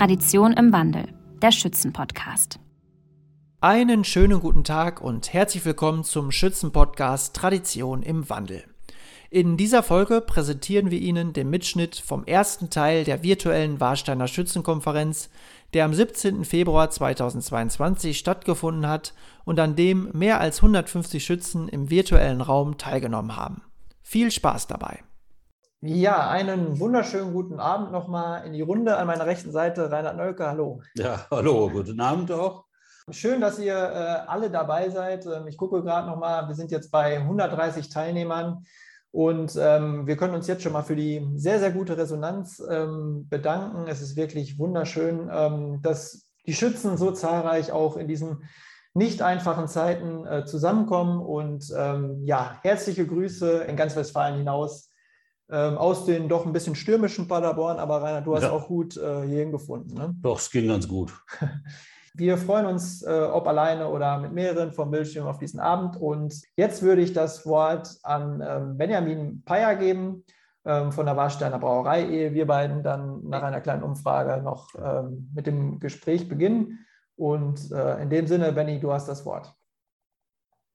Tradition im Wandel, der Schützenpodcast. Einen schönen guten Tag und herzlich willkommen zum Schützenpodcast Tradition im Wandel. In dieser Folge präsentieren wir Ihnen den Mitschnitt vom ersten Teil der virtuellen Warsteiner Schützenkonferenz, der am 17. Februar 2022 stattgefunden hat und an dem mehr als 150 Schützen im virtuellen Raum teilgenommen haben. Viel Spaß dabei! Ja, einen wunderschönen guten Abend nochmal in die Runde. An meiner rechten Seite Reinhard Nölke, hallo. Ja, hallo, guten Abend auch. Schön, dass ihr äh, alle dabei seid. Ähm, ich gucke gerade nochmal, wir sind jetzt bei 130 Teilnehmern und ähm, wir können uns jetzt schon mal für die sehr, sehr gute Resonanz ähm, bedanken. Es ist wirklich wunderschön, ähm, dass die Schützen so zahlreich auch in diesen nicht einfachen Zeiten äh, zusammenkommen. Und ähm, ja, herzliche Grüße in ganz Westfalen hinaus ähm, aus den doch ein bisschen stürmischen Paderborn. Aber Rainer, du hast ja. auch gut äh, hierhin gefunden. Ne? Doch, es ging ganz gut. Wir freuen uns, äh, ob alleine oder mit mehreren vom Bildschirm auf diesen Abend. Und jetzt würde ich das Wort an ähm, Benjamin Peyer geben ähm, von der Warsteiner Brauerei, ehe wir beiden dann nach einer kleinen Umfrage noch ähm, mit dem Gespräch beginnen. Und äh, in dem Sinne, Benny, du hast das Wort.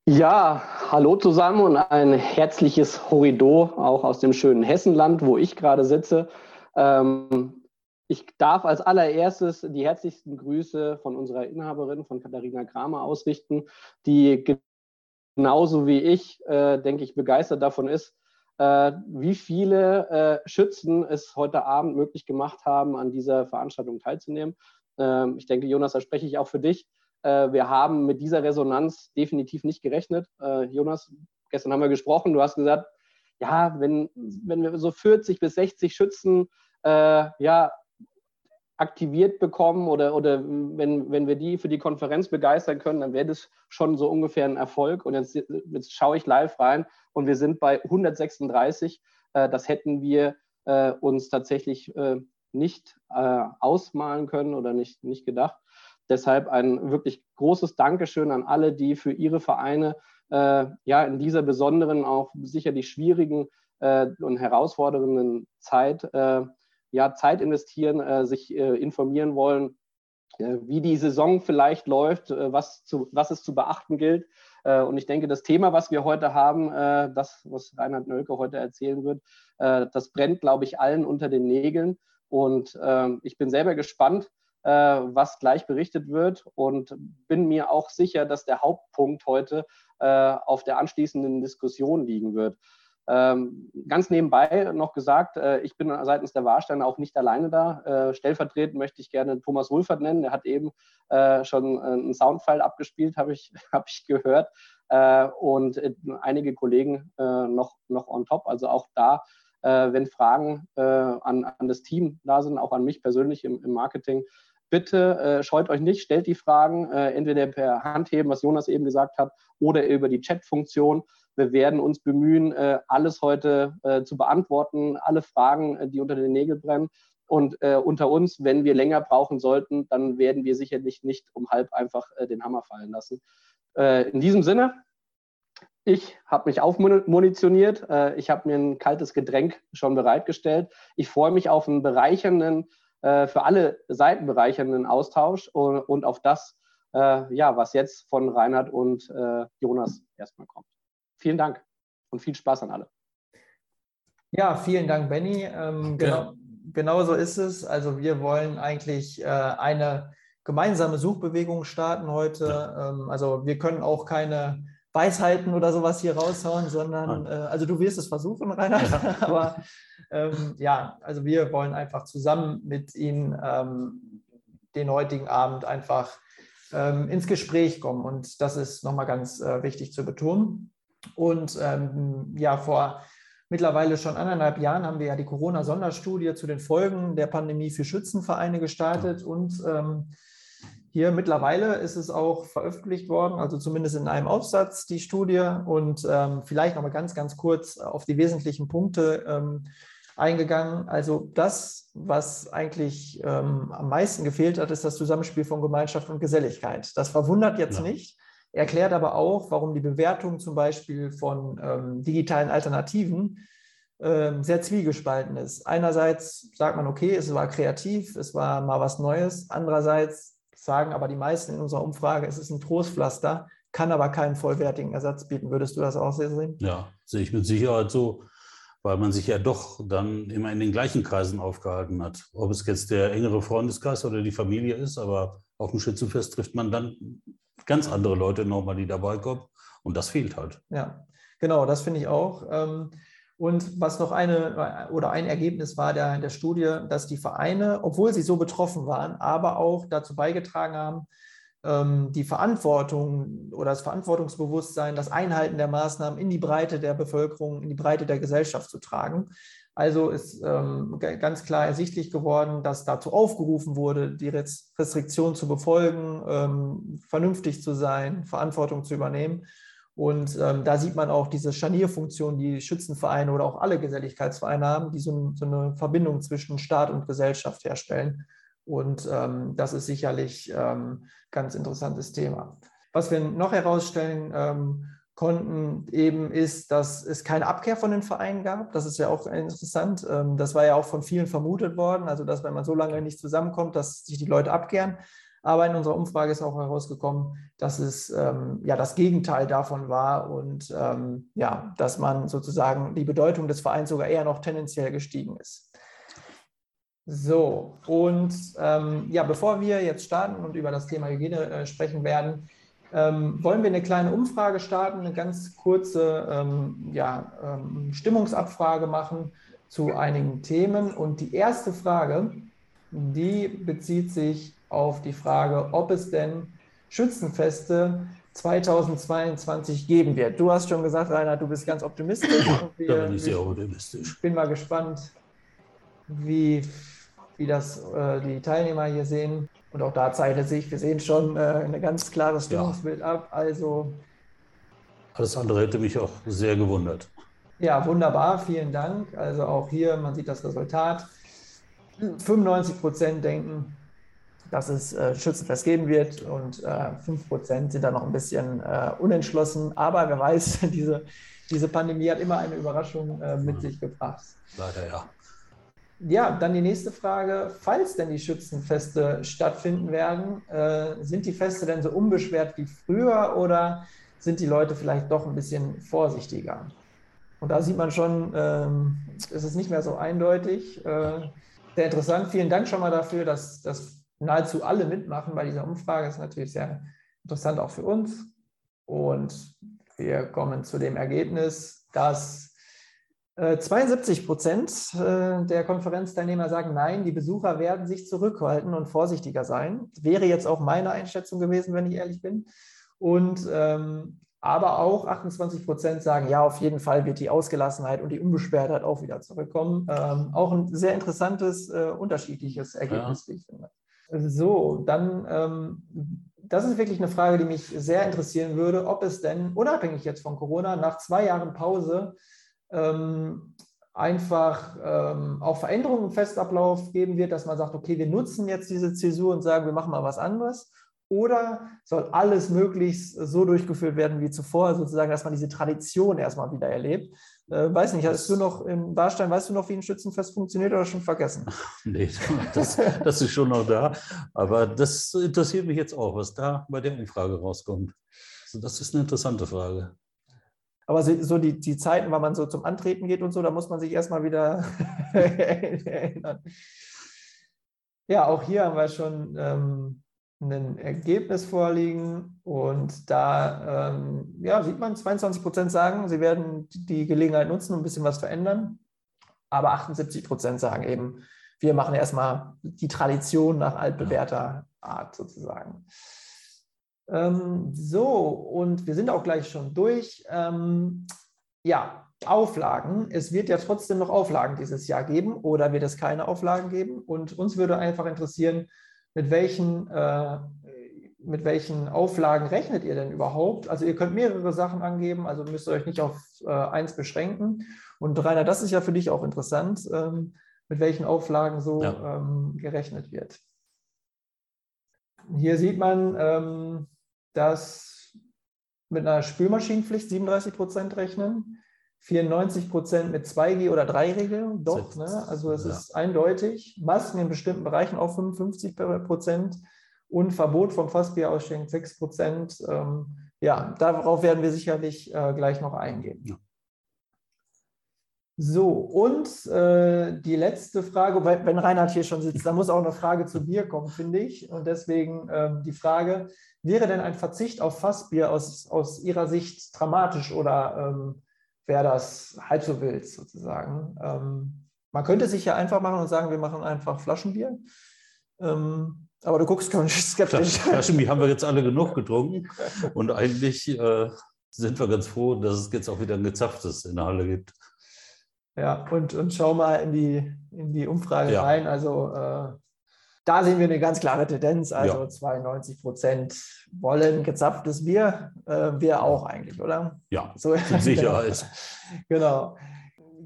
Ja, hallo zusammen und ein herzliches Horrido auch aus dem schönen Hessenland, wo ich gerade sitze. Ähm, ich darf als allererstes die herzlichsten Grüße von unserer Inhaberin, von Katharina Kramer, ausrichten, die genauso wie ich, äh, denke ich, begeistert davon ist, äh, wie viele äh, Schützen es heute Abend möglich gemacht haben, an dieser Veranstaltung teilzunehmen. Ähm, ich denke, Jonas, da spreche ich auch für dich. Äh, wir haben mit dieser Resonanz definitiv nicht gerechnet. Äh, Jonas, gestern haben wir gesprochen, du hast gesagt, ja, wenn, wenn wir so 40 bis 60 Schützen äh, ja, aktiviert bekommen oder, oder wenn, wenn wir die für die Konferenz begeistern können, dann wäre das schon so ungefähr ein Erfolg. Und jetzt, jetzt schaue ich live rein und wir sind bei 136. Äh, das hätten wir äh, uns tatsächlich äh, nicht ausmalen können oder nicht, nicht gedacht. Deshalb ein wirklich großes Dankeschön an alle, die für ihre Vereine äh, ja in dieser besonderen, auch sicherlich schwierigen äh, und herausfordernden Zeit äh, ja Zeit investieren, äh, sich äh, informieren wollen, äh, wie die Saison vielleicht läuft, was, zu, was es zu beachten gilt. Und ich denke, das Thema, was wir heute haben, das, was Reinhard Nölke heute erzählen wird, das brennt, glaube ich, allen unter den Nägeln. Und ähm, ich bin selber gespannt, was gleich berichtet wird und bin mir auch sicher, dass der Hauptpunkt heute äh, auf der anschließenden Diskussion liegen wird. Ähm, ganz nebenbei noch gesagt, äh, ich bin seitens der Warsteiner auch nicht alleine da. Äh, stellvertretend möchte ich gerne Thomas Wulfert nennen. Der hat eben äh, schon einen Soundfile abgespielt, habe ich, hab ich gehört. Äh, und einige Kollegen noch, noch on top. Also auch da, wenn Fragen an, an das Team da sind, auch an mich persönlich im, im Marketing, bitte äh, scheut euch nicht, stellt die Fragen äh, entweder per Handheben, was Jonas eben gesagt hat, oder über die Chat-Funktion. Wir werden uns bemühen, äh, alles heute äh, zu beantworten, alle Fragen, äh, die unter den Nägeln brennen. Und äh, unter uns, wenn wir länger brauchen sollten, dann werden wir sicherlich nicht um halb einfach den Hammer fallen lassen. in diesem Sinne, ich habe mich aufmunitioniert. ich habe mir ein kaltes Getränk schon bereitgestellt. Ich freue mich auf einen bereichernden äh, für alle Seiten bereichernden Austausch und, und auf das, äh, ja, was jetzt von Reinhard und äh, Jonas erstmal kommt. Vielen Dank und viel Spaß an alle. Ja, vielen Dank, Benny. Ähm, genau, ja. genau so ist es. Also wir wollen eigentlich äh, eine gemeinsame Suchbewegung starten heute. Ja. Ähm, also wir können auch keine Weisheiten oder sowas hier raushauen, sondern äh, also du wirst es versuchen, Rainer, ja. aber ähm, ja, also wir wollen einfach zusammen mit Ihnen ähm, den heutigen Abend einfach ähm, ins Gespräch kommen. Und das ist nochmal ganz äh, wichtig zu betonen. Und ähm, ja, vor mittlerweile schon anderthalb Jahren haben wir ja die Corona-Sonderstudie zu den Folgen der Pandemie für Schützenvereine gestartet. Und ähm, hier mittlerweile ist es auch veröffentlicht worden, also zumindest in einem Aufsatz die Studie. Und ähm, vielleicht noch mal ganz, ganz kurz auf die wesentlichen Punkte ähm, eingegangen. Also das, was eigentlich ähm, am meisten gefehlt hat, ist das Zusammenspiel von Gemeinschaft und Geselligkeit. Das verwundert jetzt ja. nicht, erklärt aber auch, warum die Bewertung zum Beispiel von ähm, digitalen Alternativen ähm, sehr zwiegespalten ist. Einerseits sagt man, okay, es war kreativ, es war mal was Neues. Andererseits sagen aber die meisten in unserer Umfrage, es ist ein Trostpflaster, kann aber keinen vollwertigen Ersatz bieten. Würdest du das auch sehen? Ja, sehe ich mit Sicherheit so, weil man sich ja doch dann immer in den gleichen Kreisen aufgehalten hat. Ob es jetzt der engere Freundeskreis oder die Familie ist, aber auf dem Schützenfest trifft man dann ganz andere Leute nochmal, die dabei kommen. Und das fehlt halt. Ja, genau, das finde ich auch. Ähm, und was noch eine oder ein Ergebnis war der, der Studie, dass die Vereine, obwohl sie so betroffen waren, aber auch dazu beigetragen haben, ähm, die Verantwortung oder das Verantwortungsbewusstsein, das Einhalten der Maßnahmen in die Breite der Bevölkerung, in die Breite der Gesellschaft zu tragen. Also ist ähm, ganz klar ersichtlich geworden, dass dazu aufgerufen wurde, die Restriktion zu befolgen, ähm, vernünftig zu sein, Verantwortung zu übernehmen. Und ähm, da sieht man auch diese Scharnierfunktion, die Schützenvereine oder auch alle Geselligkeitsvereine haben, die so, so eine Verbindung zwischen Staat und Gesellschaft herstellen. Und ähm, das ist sicherlich ähm, ganz interessantes Thema. Was wir noch herausstellen ähm, konnten, eben ist, dass es keine Abkehr von den Vereinen gab. Das ist ja auch interessant. Ähm, das war ja auch von vielen vermutet worden. Also, dass wenn man so lange nicht zusammenkommt, dass sich die Leute abkehren. Aber in unserer Umfrage ist auch herausgekommen, dass es ähm, ja das Gegenteil davon war und ähm, ja, dass man sozusagen die Bedeutung des Vereins sogar eher noch tendenziell gestiegen ist. So, und ähm, ja, bevor wir jetzt starten und über das Thema Hygiene äh, sprechen werden, ähm, wollen wir eine kleine Umfrage starten, eine ganz kurze ähm, ja, ähm, Stimmungsabfrage machen zu einigen Themen. Und die erste Frage, die bezieht sich auf die Frage, ob es denn Schützenfeste 2022 geben wird. Du hast schon gesagt, Rainer, du bist ganz optimistisch. Wir, da bin ich sehr optimistisch. Ich bin mal gespannt, wie, wie das äh, die Teilnehmer hier sehen. Und auch da zeichnet sich, wir sehen schon äh, ein ganz klares Stimmungsbild ja. ab. Also alles andere hätte mich auch sehr gewundert. Ja, wunderbar, vielen Dank. Also auch hier, man sieht das Resultat. 95 Prozent denken, dass es äh, Schützenfest geben wird und äh, 5% sind da noch ein bisschen äh, unentschlossen. Aber wer weiß, diese, diese Pandemie hat immer eine Überraschung äh, mit sich gebracht. Leider ja. Ja, dann die nächste Frage. Falls denn die Schützenfeste stattfinden werden, äh, sind die Feste denn so unbeschwert wie früher oder sind die Leute vielleicht doch ein bisschen vorsichtiger? Und da sieht man schon, ähm, es ist nicht mehr so eindeutig. Äh, sehr interessant. Vielen Dank schon mal dafür, dass, dass nahezu alle mitmachen bei dieser Umfrage. Das ist natürlich sehr interessant auch für uns. Und wir kommen zu dem Ergebnis, dass 72 äh, Prozent äh, der Konferenzteilnehmer sagen, nein, die Besucher werden sich zurückhalten und vorsichtiger sein. Wäre jetzt auch meine Einschätzung gewesen, wenn ich ehrlich bin. Und ähm, aber auch 28 Prozent sagen, ja, auf jeden Fall wird die Ausgelassenheit und die Unbeschwertheit auch wieder zurückkommen. Ähm, auch ein sehr interessantes, äh, unterschiedliches Ergebnis, ja. wie ich finde. So, dann, ähm, das ist wirklich eine Frage, die mich sehr interessieren würde, ob es denn, unabhängig jetzt von Corona, nach zwei Jahren Pause ähm, einfach ähm, auch Veränderungen im Festablauf geben wird, dass man sagt, okay, wir nutzen jetzt diese Zäsur und sagen, wir machen mal was anderes. Oder soll alles möglichst so durchgeführt werden wie zuvor, sozusagen, dass man diese Tradition erstmal wieder erlebt? Äh, weiß nicht, hast du noch in Warstein, weißt du noch, wie ein Schützenfest funktioniert oder schon vergessen? nee, das, das ist schon noch da. Aber das interessiert mich jetzt auch, was da bei der Umfrage rauskommt. Also das ist eine interessante Frage. Aber so die, die Zeiten, wann man so zum Antreten geht und so, da muss man sich erstmal wieder erinnern. Ja, auch hier haben wir schon ähm, ein Ergebnis vorliegen und da ähm, ja, sieht man, 22 Prozent sagen, sie werden die Gelegenheit nutzen und ein bisschen was verändern, aber 78 Prozent sagen eben, wir machen erstmal die Tradition nach altbewährter Art sozusagen. Ähm, so, und wir sind auch gleich schon durch. Ähm, ja, Auflagen. Es wird ja trotzdem noch Auflagen dieses Jahr geben oder wird es keine Auflagen geben? Und uns würde einfach interessieren, mit welchen, äh, mit welchen Auflagen rechnet ihr denn überhaupt? Also ihr könnt mehrere Sachen angeben, also müsst ihr euch nicht auf äh, eins beschränken. Und Rainer, das ist ja für dich auch interessant, ähm, mit welchen Auflagen so ja. ähm, gerechnet wird. Hier sieht man, ähm, dass mit einer Spülmaschinenpflicht 37 Prozent rechnen, 94 Prozent mit 2G oder 3-Regelung, doch. Ne? Also es ja. ist eindeutig. Masken in bestimmten Bereichen auch 55 Prozent und Verbot vom Fassbierausschenk 6 Prozent. Ähm, ja, darauf werden wir sicherlich äh, gleich noch eingehen. Ja. So, und äh, die letzte Frage, weil, wenn Reinhard hier schon sitzt, da muss auch eine Frage zu Bier kommen, finde ich. Und deswegen ähm, die Frage, wäre denn ein Verzicht auf Fassbier aus, aus Ihrer Sicht dramatisch oder ähm, wäre das halb so wild sozusagen? Ähm, man könnte sich ja einfach machen und sagen, wir machen einfach Flaschenbier. Ähm, aber du guckst schon skeptisch. Flaschenbier haben wir jetzt alle genug getrunken und eigentlich äh, sind wir ganz froh, dass es jetzt auch wieder ein gezapftes in der Halle gibt. Ja, und, und schau mal in die, in die Umfrage ja. rein. Also äh, da sehen wir eine ganz klare Tendenz. Also ja. 92 Prozent wollen gezapftes Bier. Äh, wir auch eigentlich, oder? Ja, so, Sicherheit. genau.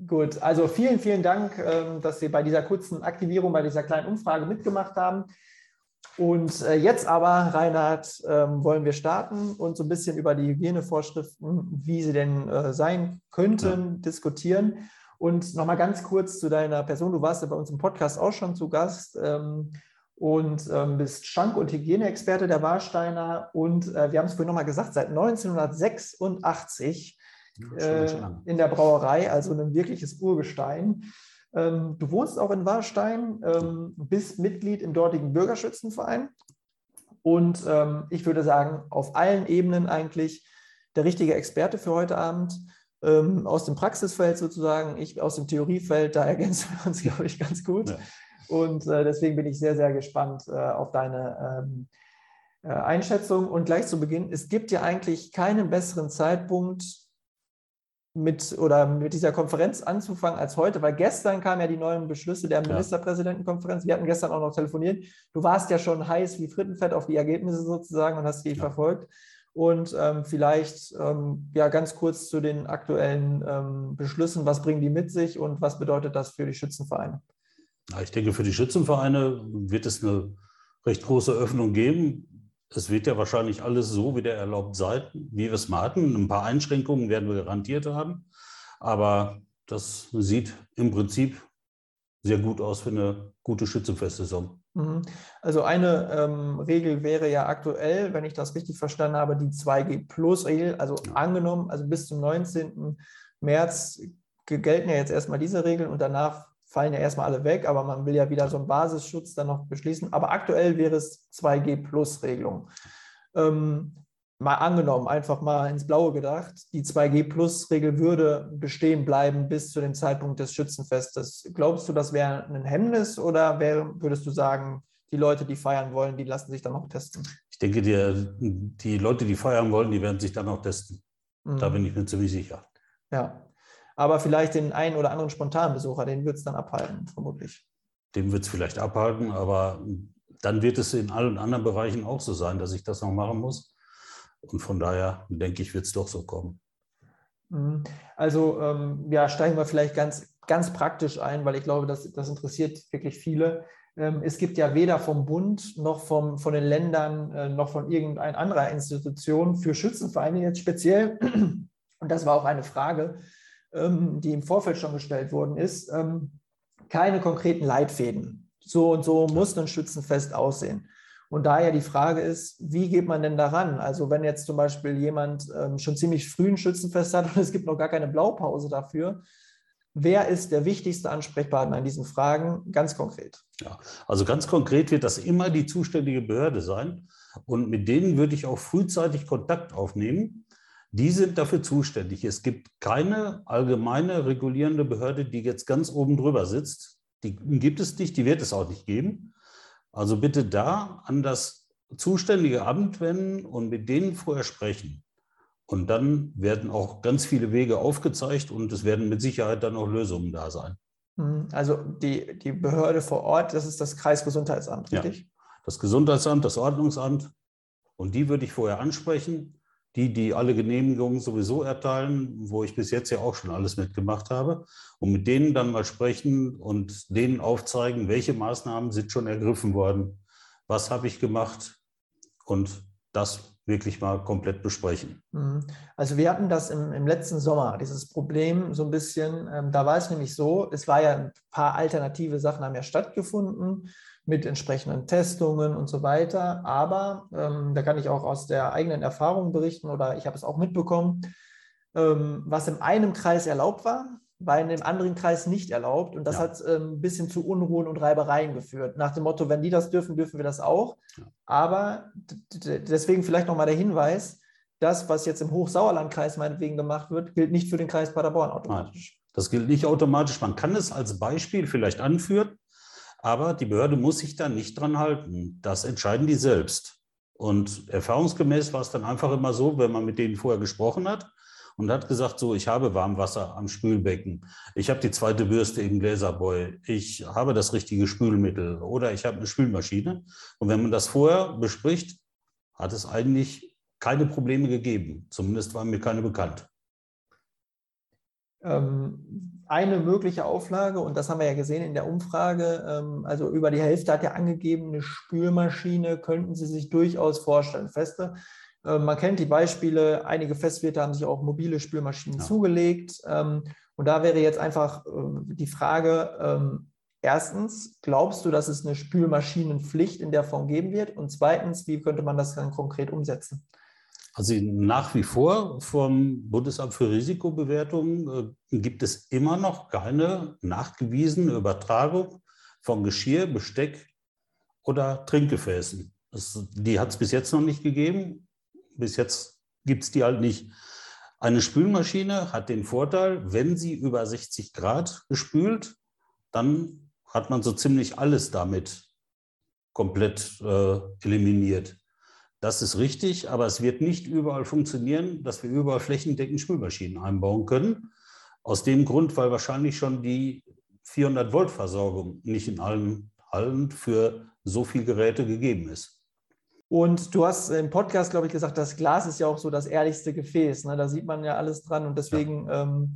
Gut, also vielen, vielen Dank, äh, dass Sie bei dieser kurzen Aktivierung, bei dieser kleinen Umfrage mitgemacht haben. Und äh, jetzt aber, Reinhard, ähm, wollen wir starten und so ein bisschen über die Hygienevorschriften, wie sie denn äh, sein könnten, ja. diskutieren. Und nochmal ganz kurz zu deiner Person. Du warst ja bei uns im Podcast auch schon zu Gast ähm, und ähm, bist Schank- und Hygieneexperte der Warsteiner. Und äh, wir haben es vorhin nochmal gesagt, seit 1986 äh, in der Brauerei, also ein wirkliches Urgestein. Ähm, du wohnst auch in Warstein, ähm, bist Mitglied im dortigen Bürgerschützenverein. Und ähm, ich würde sagen, auf allen Ebenen eigentlich der richtige Experte für heute Abend ähm, aus dem Praxisfeld sozusagen, ich aus dem Theoriefeld, da ergänzen wir uns, glaube ich, ganz gut. Ja. Und äh, deswegen bin ich sehr, sehr gespannt äh, auf deine ähm, äh, Einschätzung. Und gleich zu Beginn, es gibt ja eigentlich keinen besseren Zeitpunkt, mit oder mit dieser Konferenz anzufangen als heute, weil gestern kamen ja die neuen Beschlüsse der Ministerpräsidentenkonferenz. Wir hatten gestern auch noch telefoniert. Du warst ja schon heiß wie Frittenfett auf die Ergebnisse sozusagen und hast die ja. verfolgt. Und ähm, vielleicht ähm, ja ganz kurz zu den aktuellen ähm, Beschlüssen. Was bringen die mit sich und was bedeutet das für die Schützenvereine? Ja, ich denke, für die Schützenvereine wird es eine recht große Öffnung geben. Es wird ja wahrscheinlich alles so wieder erlaubt sein, wie wir es mal hatten. Ein paar Einschränkungen werden wir garantiert haben. Aber das sieht im Prinzip sehr gut aus für eine gute Schützenfestsaison. Mhm. Also eine ähm, Regel wäre ja aktuell, wenn ich das richtig verstanden habe, die 2G-Plus-Regel. Also ja. angenommen, also bis zum 19. März gelten ja jetzt erstmal diese Regeln und danach fallen ja erstmal alle weg, aber man will ja wieder so einen Basisschutz dann noch beschließen. Aber aktuell wäre es 2G-Plus-Regelung. Ähm, mal angenommen, einfach mal ins Blaue gedacht, die 2G-Plus-Regel würde bestehen bleiben bis zu dem Zeitpunkt des Schützenfestes. Glaubst du, das wäre ein Hemmnis oder wär, würdest du sagen, die Leute, die feiern wollen, die lassen sich dann noch testen? Ich denke, die, die Leute, die feiern wollen, die werden sich dann auch testen. Mhm. Da bin ich mir ziemlich sicher. Ja, aber vielleicht den einen oder anderen Spontanbesucher, den wird es dann abhalten, vermutlich. Den wird es vielleicht abhalten, aber dann wird es in allen anderen Bereichen auch so sein, dass ich das noch machen muss. Und von daher denke ich, wird es doch so kommen. Mhm. Also ähm, ja, steigen wir vielleicht ganz, ganz praktisch ein, weil ich glaube, das, das interessiert wirklich viele. Ähm, es gibt ja weder vom Bund noch vom, von den Ländern äh, noch von irgendeiner anderer Institution für Schützenvereine jetzt speziell, und das war auch eine Frage, die im Vorfeld schon gestellt worden ist, ähm, keine konkreten Leitfäden. So und so muss ein Schützenfest aussehen. Und daher die Frage ist, wie geht man denn daran? Also wenn jetzt zum Beispiel jemand ähm, schon ziemlich früh ein Schützenfest hat und es gibt noch gar keine Blaupause dafür, wer ist der wichtigste Ansprechpartner in diesen Fragen ganz konkret? Ja, also ganz konkret wird das immer die zuständige Behörde sein. Und mit denen würde ich auch frühzeitig Kontakt aufnehmen. Die sind dafür zuständig. Es gibt keine allgemeine regulierende Behörde, die jetzt ganz oben drüber sitzt. Die gibt es nicht, die wird es auch nicht geben. Also bitte da an das zuständige Amt wenden und mit denen vorher sprechen. Und dann werden auch ganz viele Wege aufgezeigt und es werden mit Sicherheit dann auch Lösungen da sein. Mhm. Also die, die Behörde vor Ort, das ist das Kreisgesundheitsamt, richtig? Ja, das Gesundheitsamt, das Ordnungsamt. Und die würde ich vorher ansprechen. Die, die alle Genehmigungen sowieso erteilen, wo ich bis jetzt ja auch schon alles mitgemacht habe, und mit denen dann mal sprechen und denen aufzeigen, welche Maßnahmen sind schon ergriffen worden, was habe ich gemacht und das wirklich mal komplett besprechen. Mhm. Also wir hatten das im, im letzten Sommer, dieses Problem so ein bisschen, ähm, da war es nämlich so, es war ja ein paar alternative Sachen haben ja stattgefunden mit entsprechenden Testungen und so weiter, aber ähm, da kann ich auch aus der eigenen Erfahrung berichten oder ich habe es auch mitbekommen, ähm, was in einem Kreis erlaubt war, war in dem anderen Kreis nicht erlaubt. Und das ja. hat ähm, ein bisschen zu Unruhen und Reibereien geführt. Nach dem Motto, wenn die das dürfen, dürfen wir das auch. Ja. Aber deswegen vielleicht nochmal der Hinweis, das, was jetzt im Hochsauerlandkreis meinetwegen gemacht wird, gilt nicht für den Kreis Paderborn automatisch. Das gilt nicht automatisch. Man kann es als Beispiel vielleicht anführen, aber die Behörde muss sich da nicht dran halten. Das entscheiden die selbst. Und erfahrungsgemäß war es dann einfach immer so, wenn man mit denen vorher gesprochen hat, und hat gesagt, so, ich habe Warmwasser am Spülbecken, ich habe die zweite Bürste im Gläserboy, ich habe das richtige Spülmittel oder ich habe eine Spülmaschine. Und wenn man das vorher bespricht, hat es eigentlich keine Probleme gegeben. Zumindest waren mir keine bekannt. Ähm, eine mögliche Auflage, und das haben wir ja gesehen in der Umfrage, ähm, also über die Hälfte hat ja angegeben, eine Spülmaschine könnten Sie sich durchaus vorstellen. Feste äh, man kennt die Beispiele, einige Festwirte haben sich auch mobile Spülmaschinen ja. zugelegt. Ähm, und da wäre jetzt einfach die Frage, ähm, erstens, glaubst du, dass es eine Spülmaschinenpflicht in der Form geben wird? Und zweitens, wie könnte man das dann konkret umsetzen? Also nach wie vor vom Bundesamt für Risikobewertung äh, gibt es immer noch keine nachgewiesene Übertragung von Geschirr, Besteck oder Trinkgefäßen. Das, die hat es bis jetzt noch nicht gegeben bis jetzt gibt es die halt nicht. Eine Spülmaschine hat den Vorteil, wenn sie über 60 Grad gespült, dann hat man so ziemlich alles damit komplett äh, eliminiert. Das ist richtig, aber es wird nicht überall funktionieren, dass wir überall flächendeckend Spülmaschinen einbauen können. Aus dem Grund, weil wahrscheinlich schon die 400 Volt Versorgung nicht in allen Hallen für so viele Geräte gegeben ist. Und du hast im Podcast, glaube ich, gesagt, das Glas ist ja auch so das ehrlichste Gefäß. Ne? Da sieht man ja alles dran. Und deswegen, ja, ähm,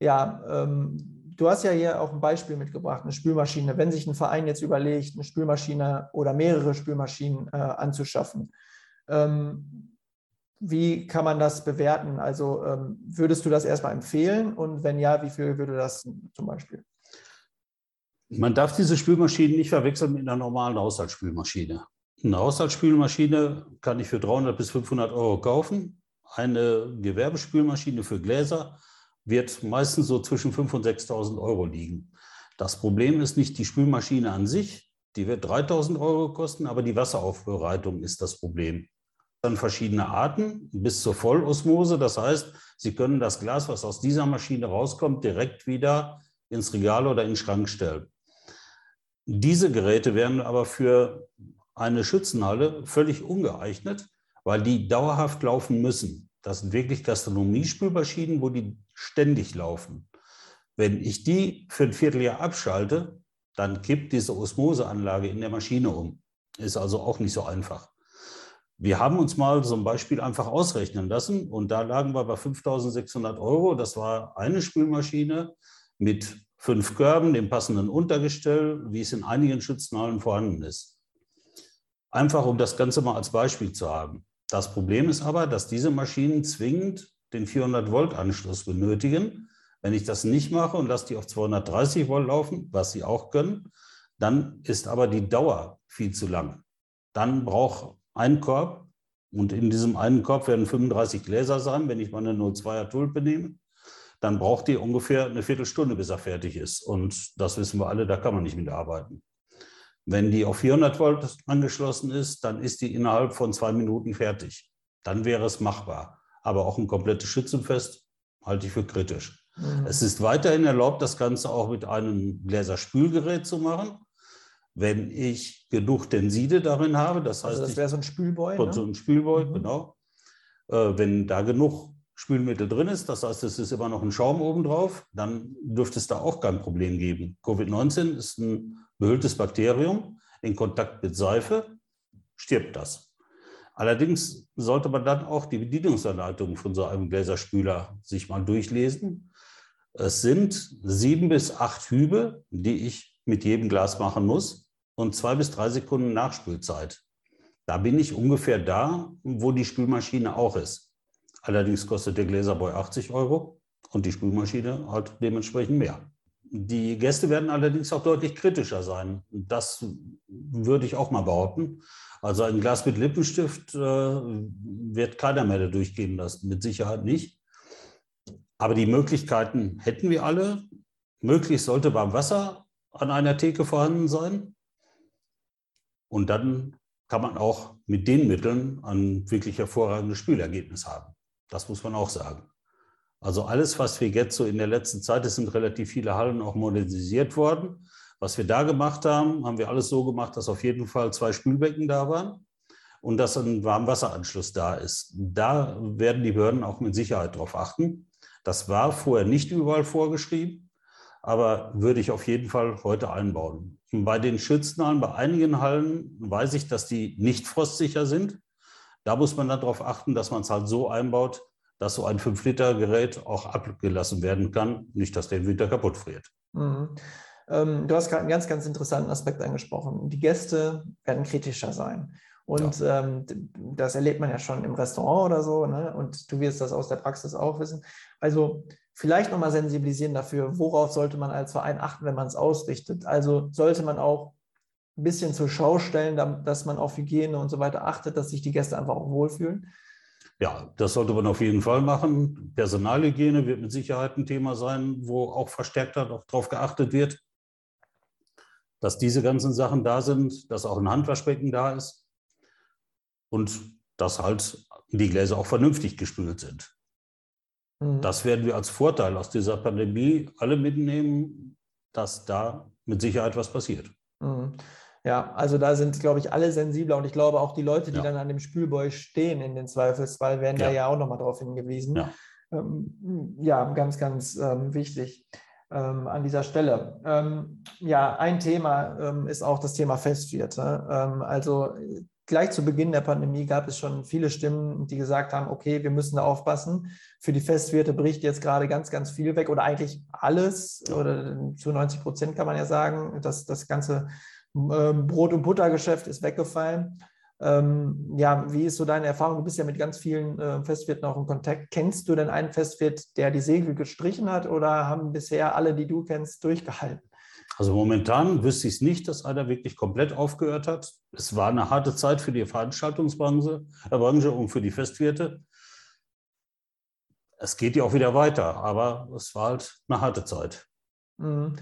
ja ähm, du hast ja hier auch ein Beispiel mitgebracht, eine Spülmaschine. Wenn sich ein Verein jetzt überlegt, eine Spülmaschine oder mehrere Spülmaschinen äh, anzuschaffen, ähm, wie kann man das bewerten? Also ähm, würdest du das erstmal empfehlen? Und wenn ja, wie viel würde das zum Beispiel? Man darf diese Spülmaschinen nicht verwechseln mit einer normalen Haushaltsspülmaschine. Eine Haushaltsspülmaschine kann ich für 300 bis 500 Euro kaufen. Eine Gewerbespülmaschine für Gläser wird meistens so zwischen 5.000 und 6.000 Euro liegen. Das Problem ist nicht die Spülmaschine an sich, die wird 3.000 Euro kosten, aber die Wasseraufbereitung ist das Problem. Dann verschiedene Arten bis zur Vollosmose. Das heißt, Sie können das Glas, was aus dieser Maschine rauskommt, direkt wieder ins Regal oder in den Schrank stellen. Diese Geräte werden aber für eine Schützenhalle völlig ungeeignet, weil die dauerhaft laufen müssen. Das sind wirklich Gastronomiespülmaschinen, wo die ständig laufen. Wenn ich die für ein Vierteljahr abschalte, dann kippt diese Osmoseanlage in der Maschine um. Ist also auch nicht so einfach. Wir haben uns mal so ein Beispiel einfach ausrechnen lassen und da lagen wir bei 5600 Euro. Das war eine Spülmaschine mit fünf Körben, dem passenden Untergestell, wie es in einigen Schützenhallen vorhanden ist. Einfach um das Ganze mal als Beispiel zu haben. Das Problem ist aber, dass diese Maschinen zwingend den 400 Volt Anschluss benötigen. Wenn ich das nicht mache und lasse die auf 230 Volt laufen, was sie auch können, dann ist aber die Dauer viel zu lang. Dann braucht ein Korb, und in diesem einen Korb werden 35 Gläser sein, wenn ich meine 02er Tulpe nehme, dann braucht die ungefähr eine Viertelstunde, bis er fertig ist. Und das wissen wir alle, da kann man nicht mitarbeiten. Wenn die auf 400 Volt angeschlossen ist, dann ist die innerhalb von zwei Minuten fertig. Dann wäre es machbar. Aber auch ein komplettes Schützenfest halte ich für kritisch. Mhm. Es ist weiterhin erlaubt, das Ganze auch mit einem Gläserspülgerät zu machen. Wenn ich genug Tenside darin habe, das also heißt, also das wäre so ein Spülboy. Ne? So ein Spülboy, mhm. genau. Äh, wenn da genug Spülmittel drin ist, das heißt, es ist immer noch ein Schaum oben drauf, dann dürfte es da auch kein Problem geben. Covid-19 ist ein behülltes Bakterium in Kontakt mit Seife, stirbt das. Allerdings sollte man dann auch die Bedienungsanleitung von so einem Gläserspüler sich mal durchlesen. Es sind sieben bis acht Hübe, die ich mit jedem Glas machen muss und zwei bis drei Sekunden Nachspülzeit. Da bin ich ungefähr da, wo die Spülmaschine auch ist. Allerdings kostet der Gläserboy 80 Euro und die Spülmaschine halt dementsprechend mehr. Die Gäste werden allerdings auch deutlich kritischer sein. Das würde ich auch mal behaupten. Also ein Glas mit Lippenstift äh, wird keiner mehr da durchgehen lassen, mit Sicherheit nicht. Aber die Möglichkeiten hätten wir alle. Möglichst sollte beim Wasser an einer Theke vorhanden sein. Und dann kann man auch mit den Mitteln ein wirklich hervorragendes Spielergebnis haben. Das muss man auch sagen. Also alles, was wir jetzt so in der letzten Zeit, es sind relativ viele Hallen auch modernisiert worden. Was wir da gemacht haben, haben wir alles so gemacht, dass auf jeden Fall zwei Spülbecken da waren und dass ein Warmwasseranschluss da ist. Da werden die Behörden auch mit Sicherheit darauf achten. Das war vorher nicht überall vorgeschrieben, aber würde ich auf jeden Fall heute einbauen. Bei den Schützenhallen, bei einigen Hallen weiß ich, dass die nicht frostsicher sind. Da muss man dann darauf achten, dass man es halt so einbaut, dass so ein 5-Liter-Gerät auch abgelassen werden kann, nicht, dass der im Winter kaputt friert. Mhm. Ähm, du hast gerade einen ganz, ganz interessanten Aspekt angesprochen. Die Gäste werden kritischer sein. Und ja. ähm, das erlebt man ja schon im Restaurant oder so. Ne? Und du wirst das aus der Praxis auch wissen. Also vielleicht nochmal sensibilisieren dafür, worauf sollte man als Verein achten, wenn man es ausrichtet. Also sollte man auch ein bisschen zur Schau stellen, dass man auf Hygiene und so weiter achtet, dass sich die Gäste einfach auch wohlfühlen. Ja, das sollte man auf jeden Fall machen. Personalhygiene wird mit Sicherheit ein Thema sein, wo auch verstärkt darauf geachtet wird, dass diese ganzen Sachen da sind, dass auch ein Handwaschbecken da ist und dass halt die Gläser auch vernünftig gespült sind. Mhm. Das werden wir als Vorteil aus dieser Pandemie alle mitnehmen, dass da mit Sicherheit was passiert. Mhm. Ja, also da sind, glaube ich, alle sensibler und ich glaube auch die Leute, die ja. dann an dem Spülboy stehen in den Zweifelsfall, werden ja. da ja auch nochmal darauf hingewiesen. Ja. Ähm, ja, ganz, ganz ähm, wichtig ähm, an dieser Stelle. Ähm, ja, ein Thema ähm, ist auch das Thema Festwirte. Ähm, also gleich zu Beginn der Pandemie gab es schon viele Stimmen, die gesagt haben, okay, wir müssen da aufpassen. Für die Festwirte bricht jetzt gerade ganz, ganz viel weg oder eigentlich alles oder zu 90 Prozent kann man ja sagen, dass das ganze ähm, Brot- und Buttergeschäft ist weggefallen. Ähm, ja, wie ist so deine Erfahrung? Du bist ja mit ganz vielen äh, Festwirten auch in Kontakt. Kennst du denn einen Festwirt, der die Segel gestrichen hat oder haben bisher alle, die du kennst, durchgehalten? Also momentan wüsste ich es nicht, dass einer wirklich komplett aufgehört hat. Es war eine harte Zeit für die Veranstaltungsbranche äh, Branche und für die Festwirte. Es geht ja auch wieder weiter, aber es war halt eine harte Zeit. Mhm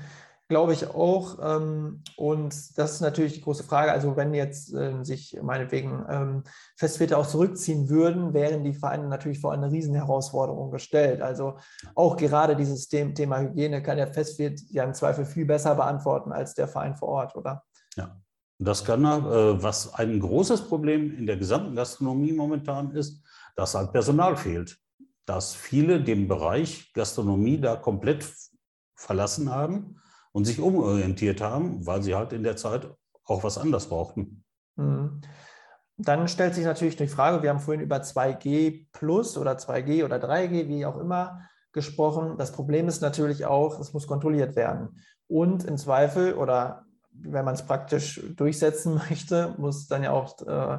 glaube ich auch. Ähm, und das ist natürlich die große Frage. Also wenn jetzt ähm, sich meinetwegen ähm, Festwirte auch zurückziehen würden, wären die Vereine natürlich vor eine Riesenherausforderung gestellt. Also auch gerade dieses Thema Hygiene kann der Festwirt ja im Zweifel viel besser beantworten als der Verein vor Ort, oder? Ja. Das kann er. Äh, was ein großes Problem in der gesamten Gastronomie momentan ist, dass halt Personal fehlt. Dass viele den Bereich Gastronomie da komplett verlassen haben und sich umorientiert haben, weil sie halt in der Zeit auch was anderes brauchten. Mhm. Dann stellt sich natürlich die Frage, wir haben vorhin über 2G plus oder 2G oder 3G, wie auch immer, gesprochen. Das Problem ist natürlich auch, es muss kontrolliert werden. Und im Zweifel oder wenn man es praktisch durchsetzen möchte, muss dann ja auch äh,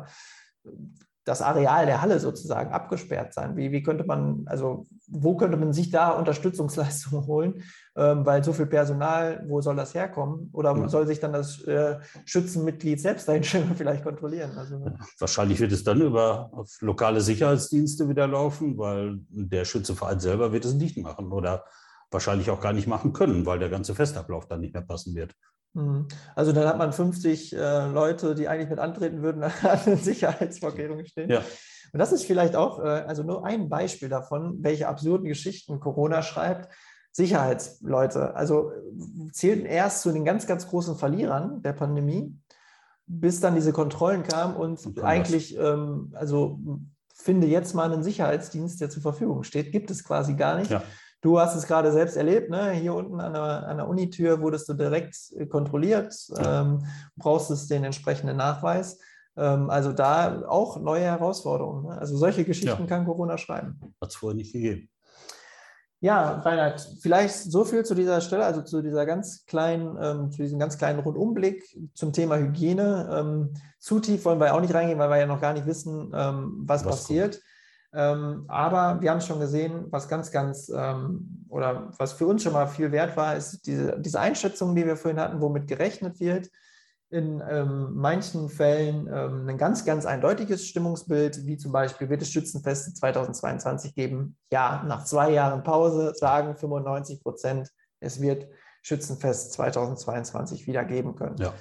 das Areal der Halle sozusagen abgesperrt sein? Wie, wie könnte man, also wo könnte man sich da Unterstützungsleistungen holen? Ähm, weil so viel Personal, wo soll das herkommen? Oder ja. soll sich dann das äh, Schützenmitglied selbst dahin vielleicht kontrollieren? Also, Wahrscheinlich wird es dann über lokale Sicherheitsdienste wieder laufen, weil der Schützeverein selber wird es nicht machen oder wahrscheinlich auch gar nicht machen können, weil der ganze Festablauf dann nicht mehr passen wird. Mhm. Also dann hat man 50 äh, Leute, die eigentlich mit antreten würden, an Sicherheitsvorkehrungen stehen. Ja. Und das ist vielleicht auch, äh, also nur ein Beispiel davon, welche absurden Geschichten Corona schreibt. Sicherheitsleute, also zählten erst zu den ganz, ganz großen Verlierern der Pandemie, bis dann diese Kontrollen kamen und, und eigentlich, ähm, also finde jetzt mal einen Sicherheitsdienst, der zur Verfügung steht, gibt es quasi gar nicht. Ja. Du hast es gerade selbst erlebt, ne? hier unten an der, an der Unitür wurdest du direkt äh, kontrolliert, ähm, brauchst es den entsprechenden Nachweis. Ähm, also da auch neue Herausforderungen. Ne? Also solche Geschichten ja. kann Corona schreiben. Hat es vorher nicht gegeben. Ja, Reinhard, vielleicht so viel zu dieser Stelle, also zu dieser ganz kleinen, ähm, zu diesem ganz kleinen Rundumblick zum Thema Hygiene. Ähm, zu tief wollen wir auch nicht reingehen, weil wir ja noch gar nicht wissen, ähm, was, was, passiert. Ähm, aber wir haben schon gesehen, was ganz, ganz ähm, oder was für uns schon mal viel wert war, ist diese, diese Einschätzung, die wir vorhin hatten, womit gerechnet wird in ähm, manchen Fällen ähm, ein ganz, ganz eindeutiges Stimmungsbild, wie zum Beispiel wird es Schützenfeste 2022 geben? Ja, nach zwei Jahren Pause sagen 95 Prozent, es wird Schützenfest 2022 wieder geben können. Ja.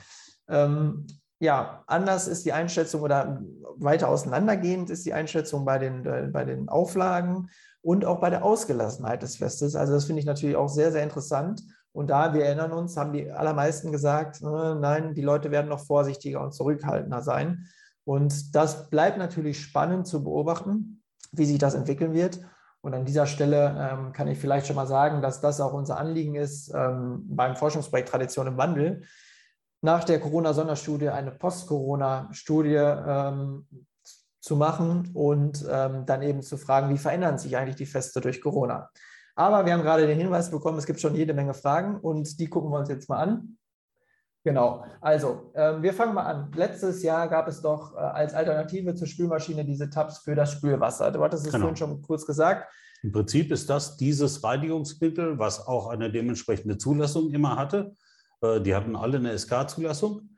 Ja, anders ist die Einschätzung oder weiter auseinandergehend ist die Einschätzung bei den, äh, bei den Auflagen und auch bei der Ausgelassenheit des Festes. Also das finde ich natürlich auch sehr, sehr interessant. Und da, wir erinnern uns, haben die allermeisten gesagt, äh, nein, die Leute werden noch vorsichtiger und zurückhaltender sein. Und das bleibt natürlich spannend zu beobachten, wie sich das entwickeln wird. Und an dieser Stelle ähm, kann ich vielleicht schon mal sagen, dass das auch unser Anliegen ist ähm, beim Forschungsprojekt Tradition im Wandel, nach der Corona-Sonderstudie eine Post-Corona-Studie ähm, zu machen und ähm, dann eben zu fragen, wie verändern sich eigentlich die Feste durch Corona. Aber wir haben gerade den Hinweis bekommen, es gibt schon jede Menge Fragen und die gucken wir uns jetzt mal an. Genau, also äh, wir fangen mal an. Letztes Jahr gab es doch äh, als Alternative zur Spülmaschine diese Tabs für das Spülwasser. Du hattest es genau. vorhin schon kurz gesagt. Im Prinzip ist das dieses Reinigungsmittel, was auch eine dementsprechende Zulassung immer hatte. Äh, die hatten alle eine SK-Zulassung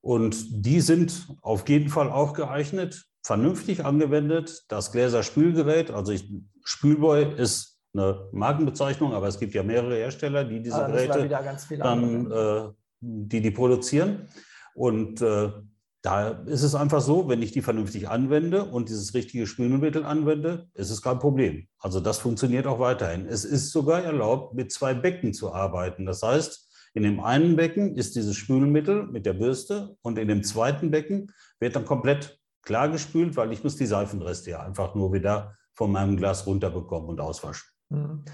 und die sind auf jeden Fall auch geeignet, vernünftig angewendet. Das Gläserspülgerät, also ich, Spülboy ist eine Markenbezeichnung, aber es gibt ja mehrere Hersteller, die diese ah, Geräte dann, äh, die die produzieren. Und äh, da ist es einfach so, wenn ich die vernünftig anwende und dieses richtige Spülmittel anwende, ist es kein Problem. Also das funktioniert auch weiterhin. Es ist sogar erlaubt, mit zwei Becken zu arbeiten. Das heißt, in dem einen Becken ist dieses Spülmittel mit der Bürste und in dem zweiten Becken wird dann komplett klar gespült, weil ich muss die Seifenreste ja einfach nur wieder von meinem Glas runterbekommen und auswaschen. Mhm.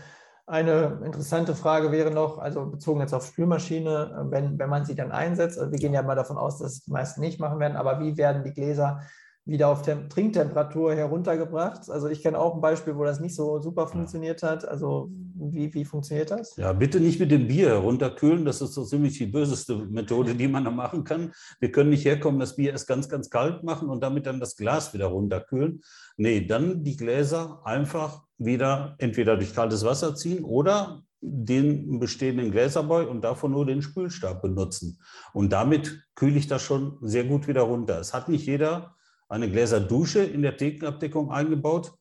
Eine interessante Frage wäre noch, also bezogen jetzt auf Spülmaschine, wenn, wenn man sie dann einsetzt, also wir gehen ja mal davon aus, dass die meisten nicht machen werden, aber wie werden die Gläser wieder auf Tem Trinktemperatur heruntergebracht. Also ich kenne auch ein Beispiel, wo das nicht so super funktioniert hat. Also wie, wie funktioniert das? Ja, bitte nicht mit dem Bier herunterkühlen. Das ist so ziemlich die böseste Methode, die man da machen kann. Wir können nicht herkommen, das Bier erst ganz, ganz kalt machen und damit dann das Glas wieder runterkühlen. Nee, dann die Gläser einfach wieder entweder durch kaltes Wasser ziehen oder den bestehenden Gläserboy und davon nur den Spülstab benutzen. Und damit kühle ich das schon sehr gut wieder runter. Es hat nicht jeder eine Gläserdusche in der Thekenabdeckung eingebaut.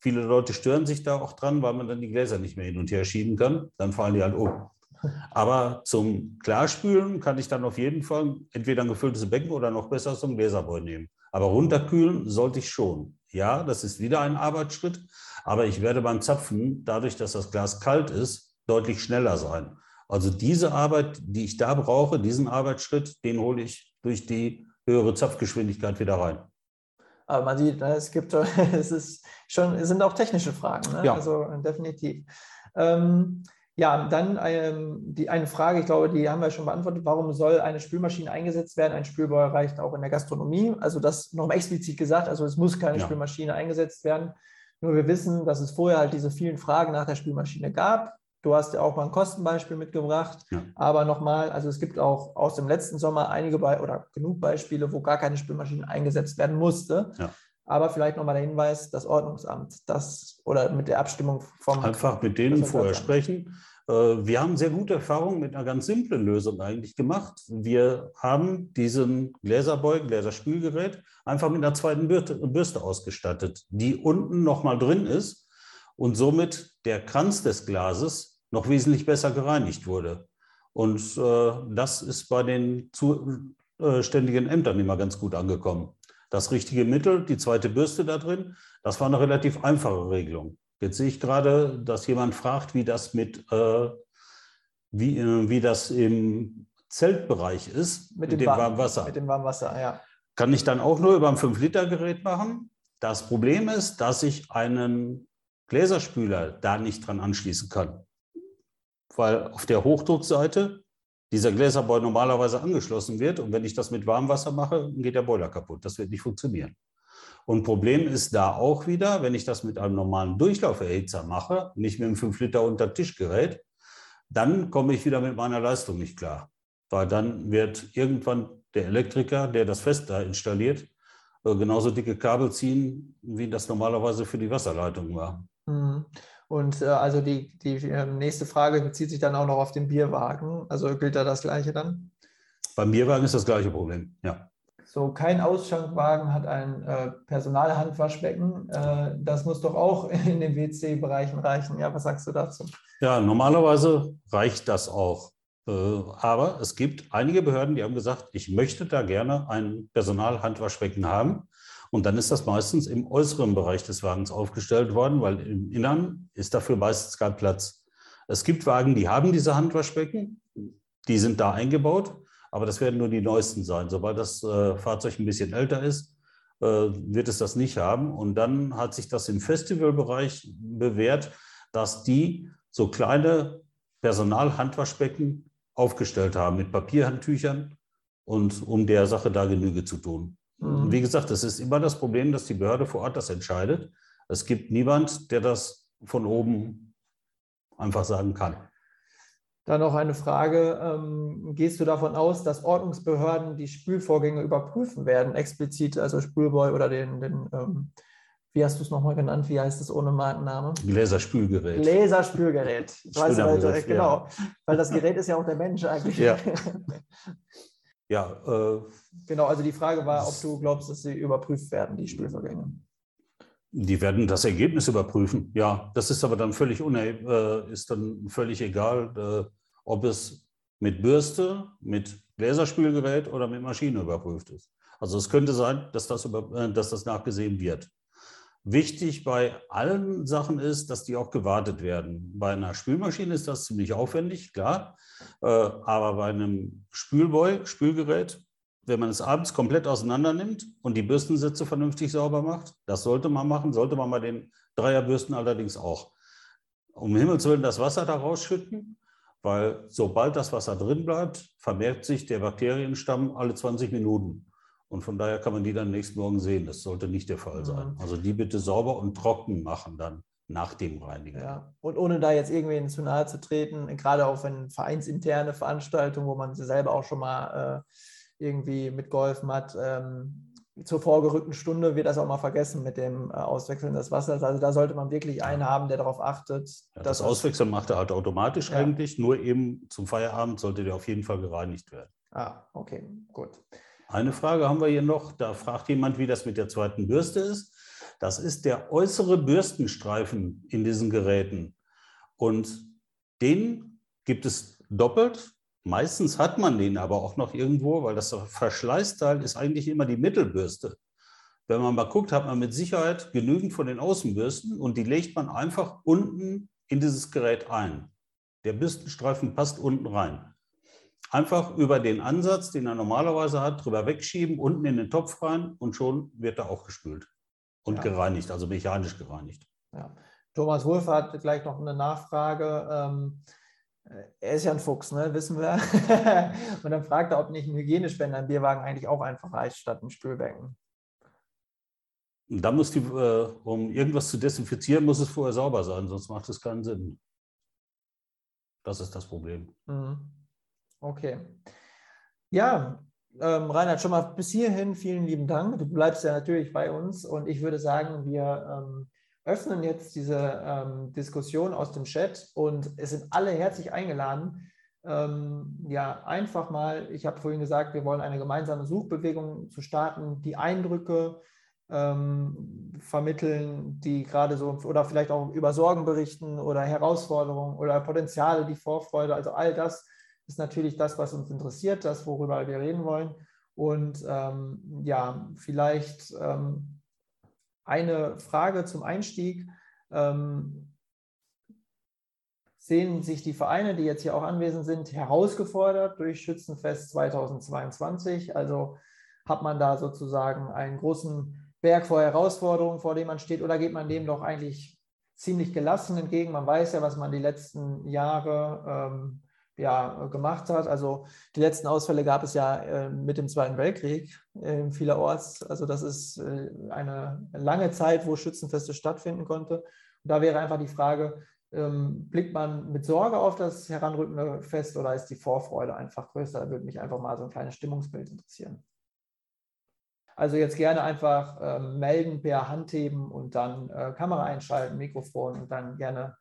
Viele Leute stören sich da auch dran, weil man dann die Gläser nicht mehr hin und her schieben kann. Dann fallen die halt um. Aber zum Klarspülen kann ich dann auf jeden Fall entweder ein gefülltes Becken oder noch besser so ein Gläserbräu nehmen. Aber runterkühlen sollte ich schon. Ja, das ist wieder ein Arbeitsschritt, aber ich werde beim Zapfen, dadurch, dass das Glas kalt ist, deutlich schneller sein. Also diese Arbeit, die ich da brauche, diesen Arbeitsschritt, den hole ich durch die höhere Zapfgeschwindigkeit wieder rein. Aber man sieht, ne, es gibt es ist schon, es sind auch technische Fragen, ne? ja. also definitiv. Ähm, ja, dann ähm, die, eine Frage, ich glaube, die haben wir schon beantwortet. Warum soll eine Spülmaschine eingesetzt werden? Ein Spülboy reicht auch in der Gastronomie. Also das nochmal explizit gesagt, also es muss keine ja. Spülmaschine eingesetzt werden. Nur wir wissen, dass es vorher halt diese vielen Fragen nach der Spülmaschine gab. Du hast ja auch mal ein Kostenbeispiel mitgebracht. Ja. Aber nochmal, also es gibt auch aus dem letzten Sommer einige Be oder genug Beispiele, wo gar keine Spülmaschine eingesetzt werden musste. Ja. Aber vielleicht nochmal der Hinweis, das Ordnungsamt, das oder mit der Abstimmung vom. Einfach mit denen vorher sprechen. Äh, wir haben sehr gute Erfahrungen mit einer ganz simplen Lösung eigentlich gemacht. Wir haben diesen Gläserbeug, Gläserspülgerät einfach mit einer zweiten Bürste ausgestattet, die unten nochmal drin ist und somit der Kranz des Glases noch wesentlich besser gereinigt wurde. Und äh, das ist bei den zuständigen Ämtern immer ganz gut angekommen. Das richtige Mittel, die zweite Bürste da drin, das war eine relativ einfache Regelung. Jetzt sehe ich gerade, dass jemand fragt, wie das mit, äh, wie, äh, wie das im Zeltbereich ist, mit, mit dem, warmen Wasser. Mit dem warmen Wasser, ja. Kann ich dann auch nur über ein 5-Liter-Gerät machen. Das Problem ist, dass ich einen Gläserspüler da nicht dran anschließen kann. Weil auf der Hochdruckseite dieser Gläserboy normalerweise angeschlossen wird und wenn ich das mit Warmwasser mache, geht der Boiler kaputt. Das wird nicht funktionieren. Und Problem ist da auch wieder, wenn ich das mit einem normalen Durchlauferhitzer mache, nicht mit einem 5 Liter unter Tischgerät, dann komme ich wieder mit meiner Leistung nicht klar. Weil dann wird irgendwann der Elektriker, der das fest da installiert, äh, genauso dicke Kabel ziehen, wie das normalerweise für die Wasserleitung war. Mhm. Und äh, also die, die äh, nächste Frage bezieht sich dann auch noch auf den Bierwagen. Also gilt da das Gleiche dann? Beim Bierwagen ist das gleiche Problem, ja. So, kein Ausschankwagen hat ein äh, Personalhandwaschbecken. Äh, das muss doch auch in den WC-Bereichen reichen. Ja, was sagst du dazu? Ja, normalerweise reicht das auch. Äh, aber es gibt einige Behörden, die haben gesagt, ich möchte da gerne ein Personalhandwaschbecken haben. Und dann ist das meistens im äußeren Bereich des Wagens aufgestellt worden, weil im Innern ist dafür meistens kein Platz. Es gibt Wagen, die haben diese Handwaschbecken, die sind da eingebaut. Aber das werden nur die neuesten sein. Sobald das äh, Fahrzeug ein bisschen älter ist, äh, wird es das nicht haben. Und dann hat sich das im Festivalbereich bewährt, dass die so kleine Personalhandwaschbecken aufgestellt haben mit Papierhandtüchern und um der Sache da Genüge zu tun. Mhm. Wie gesagt, es ist immer das Problem, dass die Behörde vor Ort das entscheidet. Es gibt niemand, der das von oben einfach sagen kann. Dann noch eine Frage. Ähm, gehst du davon aus, dass Ordnungsbehörden die Spülvorgänge überprüfen werden, explizit, also Spülboy oder den, den ähm, wie hast du es nochmal genannt? Wie heißt es ohne Markenname? Gläserspülgerät. Gläserspülgerät. Weißt du, weil, genau, weil das Gerät ist ja auch der Mensch eigentlich. Ja. ja äh, genau, also die Frage war, ob du glaubst, dass sie überprüft werden, die Spülvorgänge. Die werden das Ergebnis überprüfen. Ja, das ist aber dann völlig, äh, ist dann völlig egal. Äh, ob es mit Bürste, mit Laserspülgerät oder mit Maschine überprüft ist. Also es könnte sein, dass das, über, äh, dass das nachgesehen wird. Wichtig bei allen Sachen ist, dass die auch gewartet werden. Bei einer Spülmaschine ist das ziemlich aufwendig, klar. Äh, aber bei einem Spülboy, Spülgerät, wenn man es abends komplett auseinander nimmt und die Bürstensätze vernünftig sauber macht, das sollte man machen, sollte man bei den Dreierbürsten allerdings auch. Um Himmels Willen das Wasser da rausschütten weil sobald das Wasser drin bleibt, vermehrt sich der Bakterienstamm alle 20 Minuten. Und von daher kann man die dann nächsten Morgen sehen. Das sollte nicht der Fall sein. Mhm. Also die bitte sauber und trocken machen dann nach dem Reinigen. Ja. Und ohne da jetzt irgendwen zu nahe zu treten, gerade auch wenn vereinsinterne Veranstaltungen, wo man selber auch schon mal äh, irgendwie mitgeholfen hat, ähm, zur vorgerückten Stunde wird das auch mal vergessen mit dem äh, Auswechseln des Wassers. Also da sollte man wirklich einen haben, der darauf achtet. Ja, das Auswechseln macht er halt automatisch ja. eigentlich, nur eben zum Feierabend sollte der auf jeden Fall gereinigt werden. Ah, okay, gut. Eine Frage haben wir hier noch. Da fragt jemand, wie das mit der zweiten Bürste ist. Das ist der äußere Bürstenstreifen in diesen Geräten. Und den gibt es doppelt Meistens hat man den aber auch noch irgendwo, weil das Verschleißteil ist eigentlich immer die Mittelbürste. Wenn man mal guckt, hat man mit Sicherheit genügend von den Außenbürsten und die legt man einfach unten in dieses Gerät ein. Der Bürstenstreifen passt unten rein. Einfach über den Ansatz, den er normalerweise hat, drüber wegschieben, unten in den Topf rein und schon wird er auch gespült und ja. gereinigt, also mechanisch gereinigt. Ja. Thomas Wolf hat gleich noch eine Nachfrage. Ähm, er ist ja ein Fuchs, ne? wissen wir. und dann fragt er, ob nicht ein Hygienespender im Bierwagen eigentlich auch einfach reicht statt ein Spülbecken. Da muss die, äh, um irgendwas zu desinfizieren, muss es vorher sauber sein, sonst macht es keinen Sinn. Das ist das Problem. Mhm. Okay. Ja, ähm, Reinhard, schon mal bis hierhin vielen lieben Dank. Du bleibst ja natürlich bei uns und ich würde sagen, wir ähm, öffnen jetzt diese ähm, Diskussion aus dem Chat und es sind alle herzlich eingeladen. Ähm, ja, einfach mal, ich habe vorhin gesagt, wir wollen eine gemeinsame Suchbewegung zu starten, die Eindrücke ähm, vermitteln, die gerade so, oder vielleicht auch über Sorgen berichten oder Herausforderungen oder Potenziale, die Vorfreude, also all das ist natürlich das, was uns interessiert, das, worüber wir reden wollen. Und ähm, ja, vielleicht ähm, eine Frage zum Einstieg. Ähm, sehen sich die Vereine, die jetzt hier auch anwesend sind, herausgefordert durch Schützenfest 2022? Also hat man da sozusagen einen großen Berg vor Herausforderungen, vor dem man steht, oder geht man dem doch eigentlich ziemlich gelassen entgegen? Man weiß ja, was man die letzten Jahre ähm, ja, gemacht hat. Also die letzten Ausfälle gab es ja äh, mit dem Zweiten Weltkrieg äh, vielerorts. Also das ist äh, eine lange Zeit, wo Schützenfeste stattfinden konnte. Und da wäre einfach die Frage, ähm, blickt man mit Sorge auf das heranrückende Fest oder ist die Vorfreude einfach größer? Da würde mich einfach mal so ein kleines Stimmungsbild interessieren. Also jetzt gerne einfach ähm, melden per Handheben und dann äh, Kamera einschalten, Mikrofon und dann gerne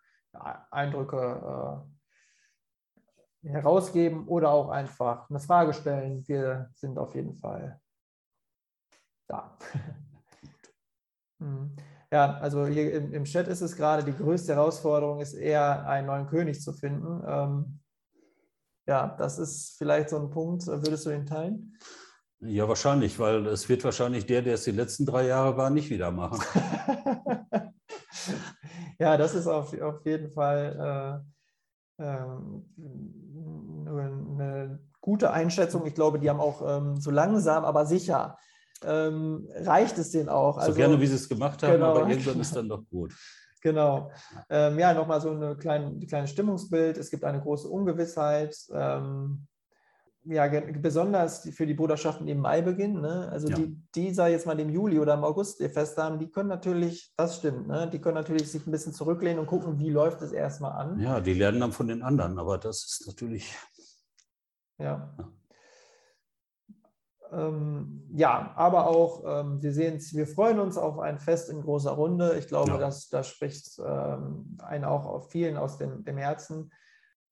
Eindrücke äh, herausgeben oder auch einfach eine Frage stellen. Wir sind auf jeden Fall da. Mhm. Ja, also hier im, im, Chat ist es gerade, die größte Herausforderung ist eher, einen neuen König zu finden. Ähm, ja, das ist vielleicht so ein Punkt. Würdest du ihn teilen? Ja, wahrscheinlich, weil es wird wahrscheinlich der, der es die letzten drei Jahre war, nicht wieder machen. ja, das ist auf, auf jeden Fall äh, eine gute Einschätzung. Ich glaube, die haben auch ähm, so langsam, aber sicher ähm, reicht es denen auch. Also, so gerne, wie sie es gemacht haben, genau. aber irgendwann ist dann doch gut. Genau. Ähm, ja, nochmal so ein kleine, kleines Stimmungsbild. Es gibt eine große Ungewissheit. Ähm, ja, besonders für die Bruderschaften, die im Mai beginnen. Ne? Also ja. die, die, sag jetzt mal, im Juli oder im August ihr Fest haben, die können natürlich, das stimmt, ne? die können natürlich sich ein bisschen zurücklehnen und gucken, wie läuft es erstmal an. Ja, die lernen dann von den anderen, aber das ist natürlich. Ja. ja. Ähm, ja, aber auch, ähm, wir sehen es, wir freuen uns auf ein Fest in großer Runde. Ich glaube, ja. das, das spricht ähm, einen auch auf vielen aus dem, dem Herzen.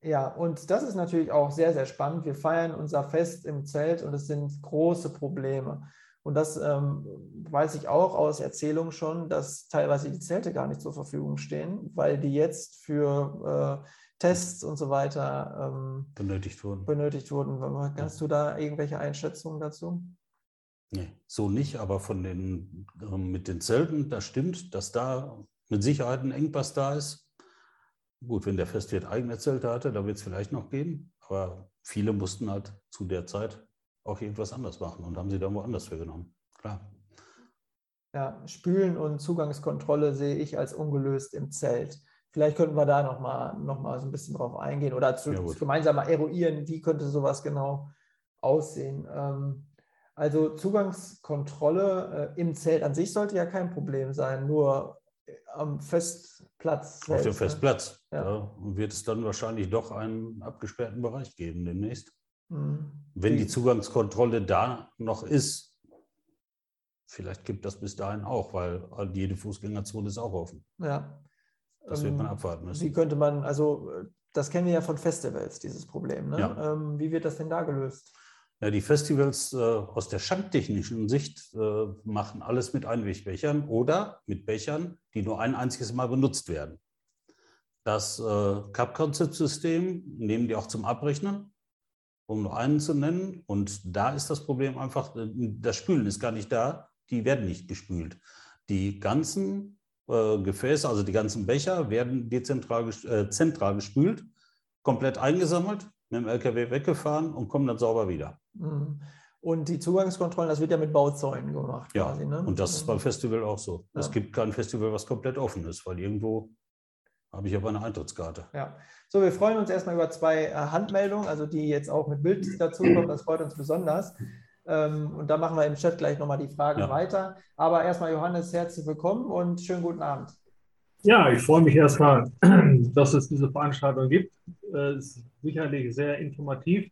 Ja, und das ist natürlich auch sehr, sehr spannend. Wir feiern unser Fest im Zelt und es sind große Probleme. Und das ähm, weiß ich auch aus Erzählungen schon, dass teilweise die Zelte gar nicht zur Verfügung stehen, weil die jetzt für äh, Tests und so weiter ähm, benötigt wurden. Benötigt wurden. Hast du da irgendwelche Einschätzungen dazu? Nee, so nicht, aber von den, äh, mit den Zelten, das stimmt, dass da mit Sicherheit ein Engpass da ist. Gut, wenn der Festwirt eigene Zelte hatte, da wird es vielleicht noch gehen, aber viele mussten halt zu der Zeit auch irgendwas anders machen und haben sie dann woanders für genommen. Klar. Ja, Spülen und Zugangskontrolle sehe ich als ungelöst im Zelt. Vielleicht könnten wir da nochmal noch mal so ein bisschen drauf eingehen oder zu, ja, gemeinsam mal eruieren, wie könnte sowas genau aussehen. Ähm, also Zugangskontrolle äh, im Zelt an sich sollte ja kein Problem sein, nur am Festplatz. Selbst, Auf dem ne? Festplatz. Ja. Ja, wird es dann wahrscheinlich doch einen abgesperrten Bereich geben demnächst. Mhm. Wenn die Zugangskontrolle da noch ist, vielleicht gibt das bis dahin auch, weil jede Fußgängerzone ist auch offen. Ja. Das wird man ähm, abwarten müssen. Wie könnte man, also das kennen wir ja von Festivals, dieses Problem. Ne? Ja. Ähm, wie wird das denn da gelöst? Ja, die Festivals äh, aus der schanktechnischen Sicht äh, machen alles mit Einwegbechern oder mit Bechern, die nur ein einziges Mal benutzt werden. Das äh, Cup-Concept-System nehmen die auch zum Abrechnen, um nur einen zu nennen. Und da ist das Problem einfach, äh, das Spülen ist gar nicht da, die werden nicht gespült. Die ganzen äh, Gefäße, also die ganzen Becher, werden dezentral äh, zentral gespült, komplett eingesammelt, mit dem LKW weggefahren und kommen dann sauber wieder. Mhm. Und die Zugangskontrollen, das wird ja mit Bauzäunen gemacht. Ja, quasi, ne? und das ist beim Festival auch so. Ja. Es gibt kein Festival, was komplett offen ist, weil irgendwo habe ich aber eine Eintrittskarte. Ja, so, wir freuen uns erstmal über zwei äh, Handmeldungen, also die jetzt auch mit Bild dazu kommen. Das freut uns besonders. Ähm, und da machen wir im Chat gleich nochmal die Fragen ja. weiter. Aber erstmal, Johannes, herzlich willkommen und schönen guten Abend. Ja, ich freue mich erstmal, dass es diese Veranstaltung gibt. Äh, es ist sicherlich sehr informativ.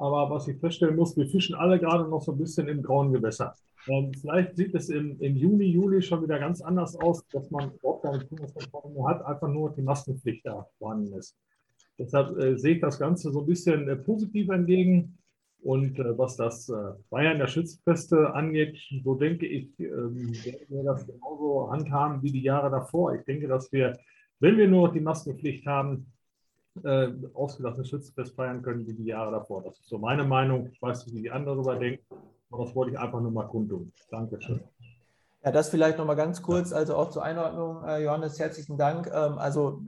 Aber was ich feststellen muss, wir fischen alle gerade noch so ein bisschen im grauen Gewässer. Ähm, vielleicht sieht es im, im, Juni, Juli schon wieder ganz anders aus, dass man überhaupt keine mehr hat, einfach nur die Maskenpflicht da vorhanden ist. Deshalb äh, sehe ich das Ganze so ein bisschen äh, positiv entgegen. Und äh, was das äh, Bayern der Schützenfeste angeht, so denke ich, ähm, werden wir das genauso handhaben wie die Jahre davor. Ich denke, dass wir, wenn wir nur die Maskenpflicht haben, äh, ausgelassene Schützenfest feiern können wie die Jahre davor. Das ist so meine Meinung. Ich weiß nicht, wie die anderen darüber denken, aber das wollte ich einfach nur mal kundtun. Dankeschön. Ja, das vielleicht nochmal ganz kurz, also auch zur Einordnung, äh, Johannes, herzlichen Dank. Ähm, also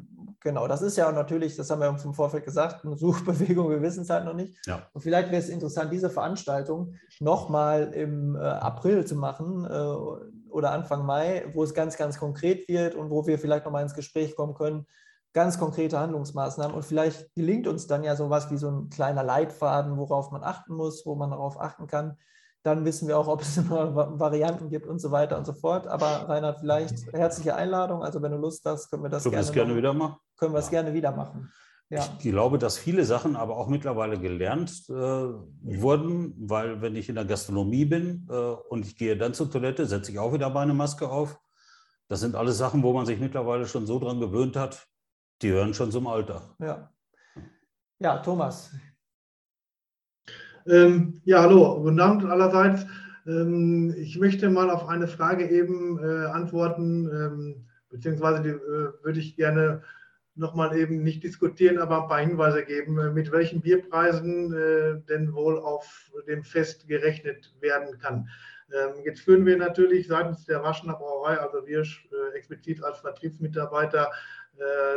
Genau, das ist ja natürlich, das haben wir uns im Vorfeld gesagt, eine Suchbewegung, wir wissen es halt noch nicht. Ja. Und vielleicht wäre es interessant, diese Veranstaltung nochmal im äh, April zu machen äh, oder Anfang Mai, wo es ganz, ganz konkret wird und wo wir vielleicht nochmal ins Gespräch kommen können, ganz konkrete Handlungsmaßnahmen. Und vielleicht gelingt uns dann ja sowas wie so ein kleiner Leitfaden, worauf man achten muss, wo man darauf achten kann. Dann wissen wir auch, ob es immer Varianten gibt und so weiter und so fort. Aber Reinhard, vielleicht herzliche Einladung. Also wenn du Lust hast, können wir das können gerne, gerne wieder machen. Können wir es ja. gerne wieder machen. Ja. Ich glaube, dass viele Sachen aber auch mittlerweile gelernt äh, wurden, weil wenn ich in der Gastronomie bin äh, und ich gehe dann zur Toilette, setze ich auch wieder meine Maske auf. Das sind alles Sachen, wo man sich mittlerweile schon so dran gewöhnt hat, die hören schon zum Alter. Ja, ja Thomas. Ähm, ja, hallo, guten Abend allerseits. Ähm, ich möchte mal auf eine Frage eben äh, antworten, ähm, beziehungsweise die äh, würde ich gerne nochmal eben nicht diskutieren, aber ein paar Hinweise geben, äh, mit welchen Bierpreisen äh, denn wohl auf dem Fest gerechnet werden kann. Ähm, jetzt führen wir natürlich seitens der Waschener Brauerei, also wir äh, explizit als Vertriebsmitarbeiter,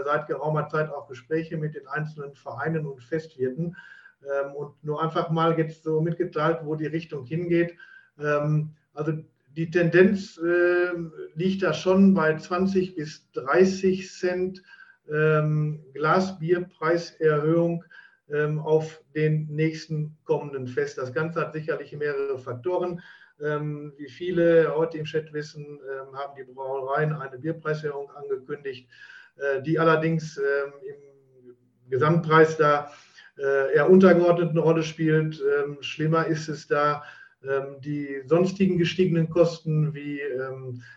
seit geraumer Zeit auch Gespräche mit den einzelnen Vereinen und Festwirten ähm, und nur einfach mal jetzt so mitgeteilt, wo die Richtung hingeht. Ähm, also die Tendenz äh, liegt da schon bei 20 bis 30 Cent ähm, Glasbierpreiserhöhung ähm, auf den nächsten kommenden Fest. Das Ganze hat sicherlich mehrere Faktoren. Ähm, wie viele heute im Chat wissen, ähm, haben die Brauereien eine Bierpreiserhöhung angekündigt, äh, die allerdings ähm, im Gesamtpreis da äh, eher untergeordnet eine Rolle spielt. Ähm, schlimmer ist es da, ähm, die sonstigen gestiegenen Kosten wie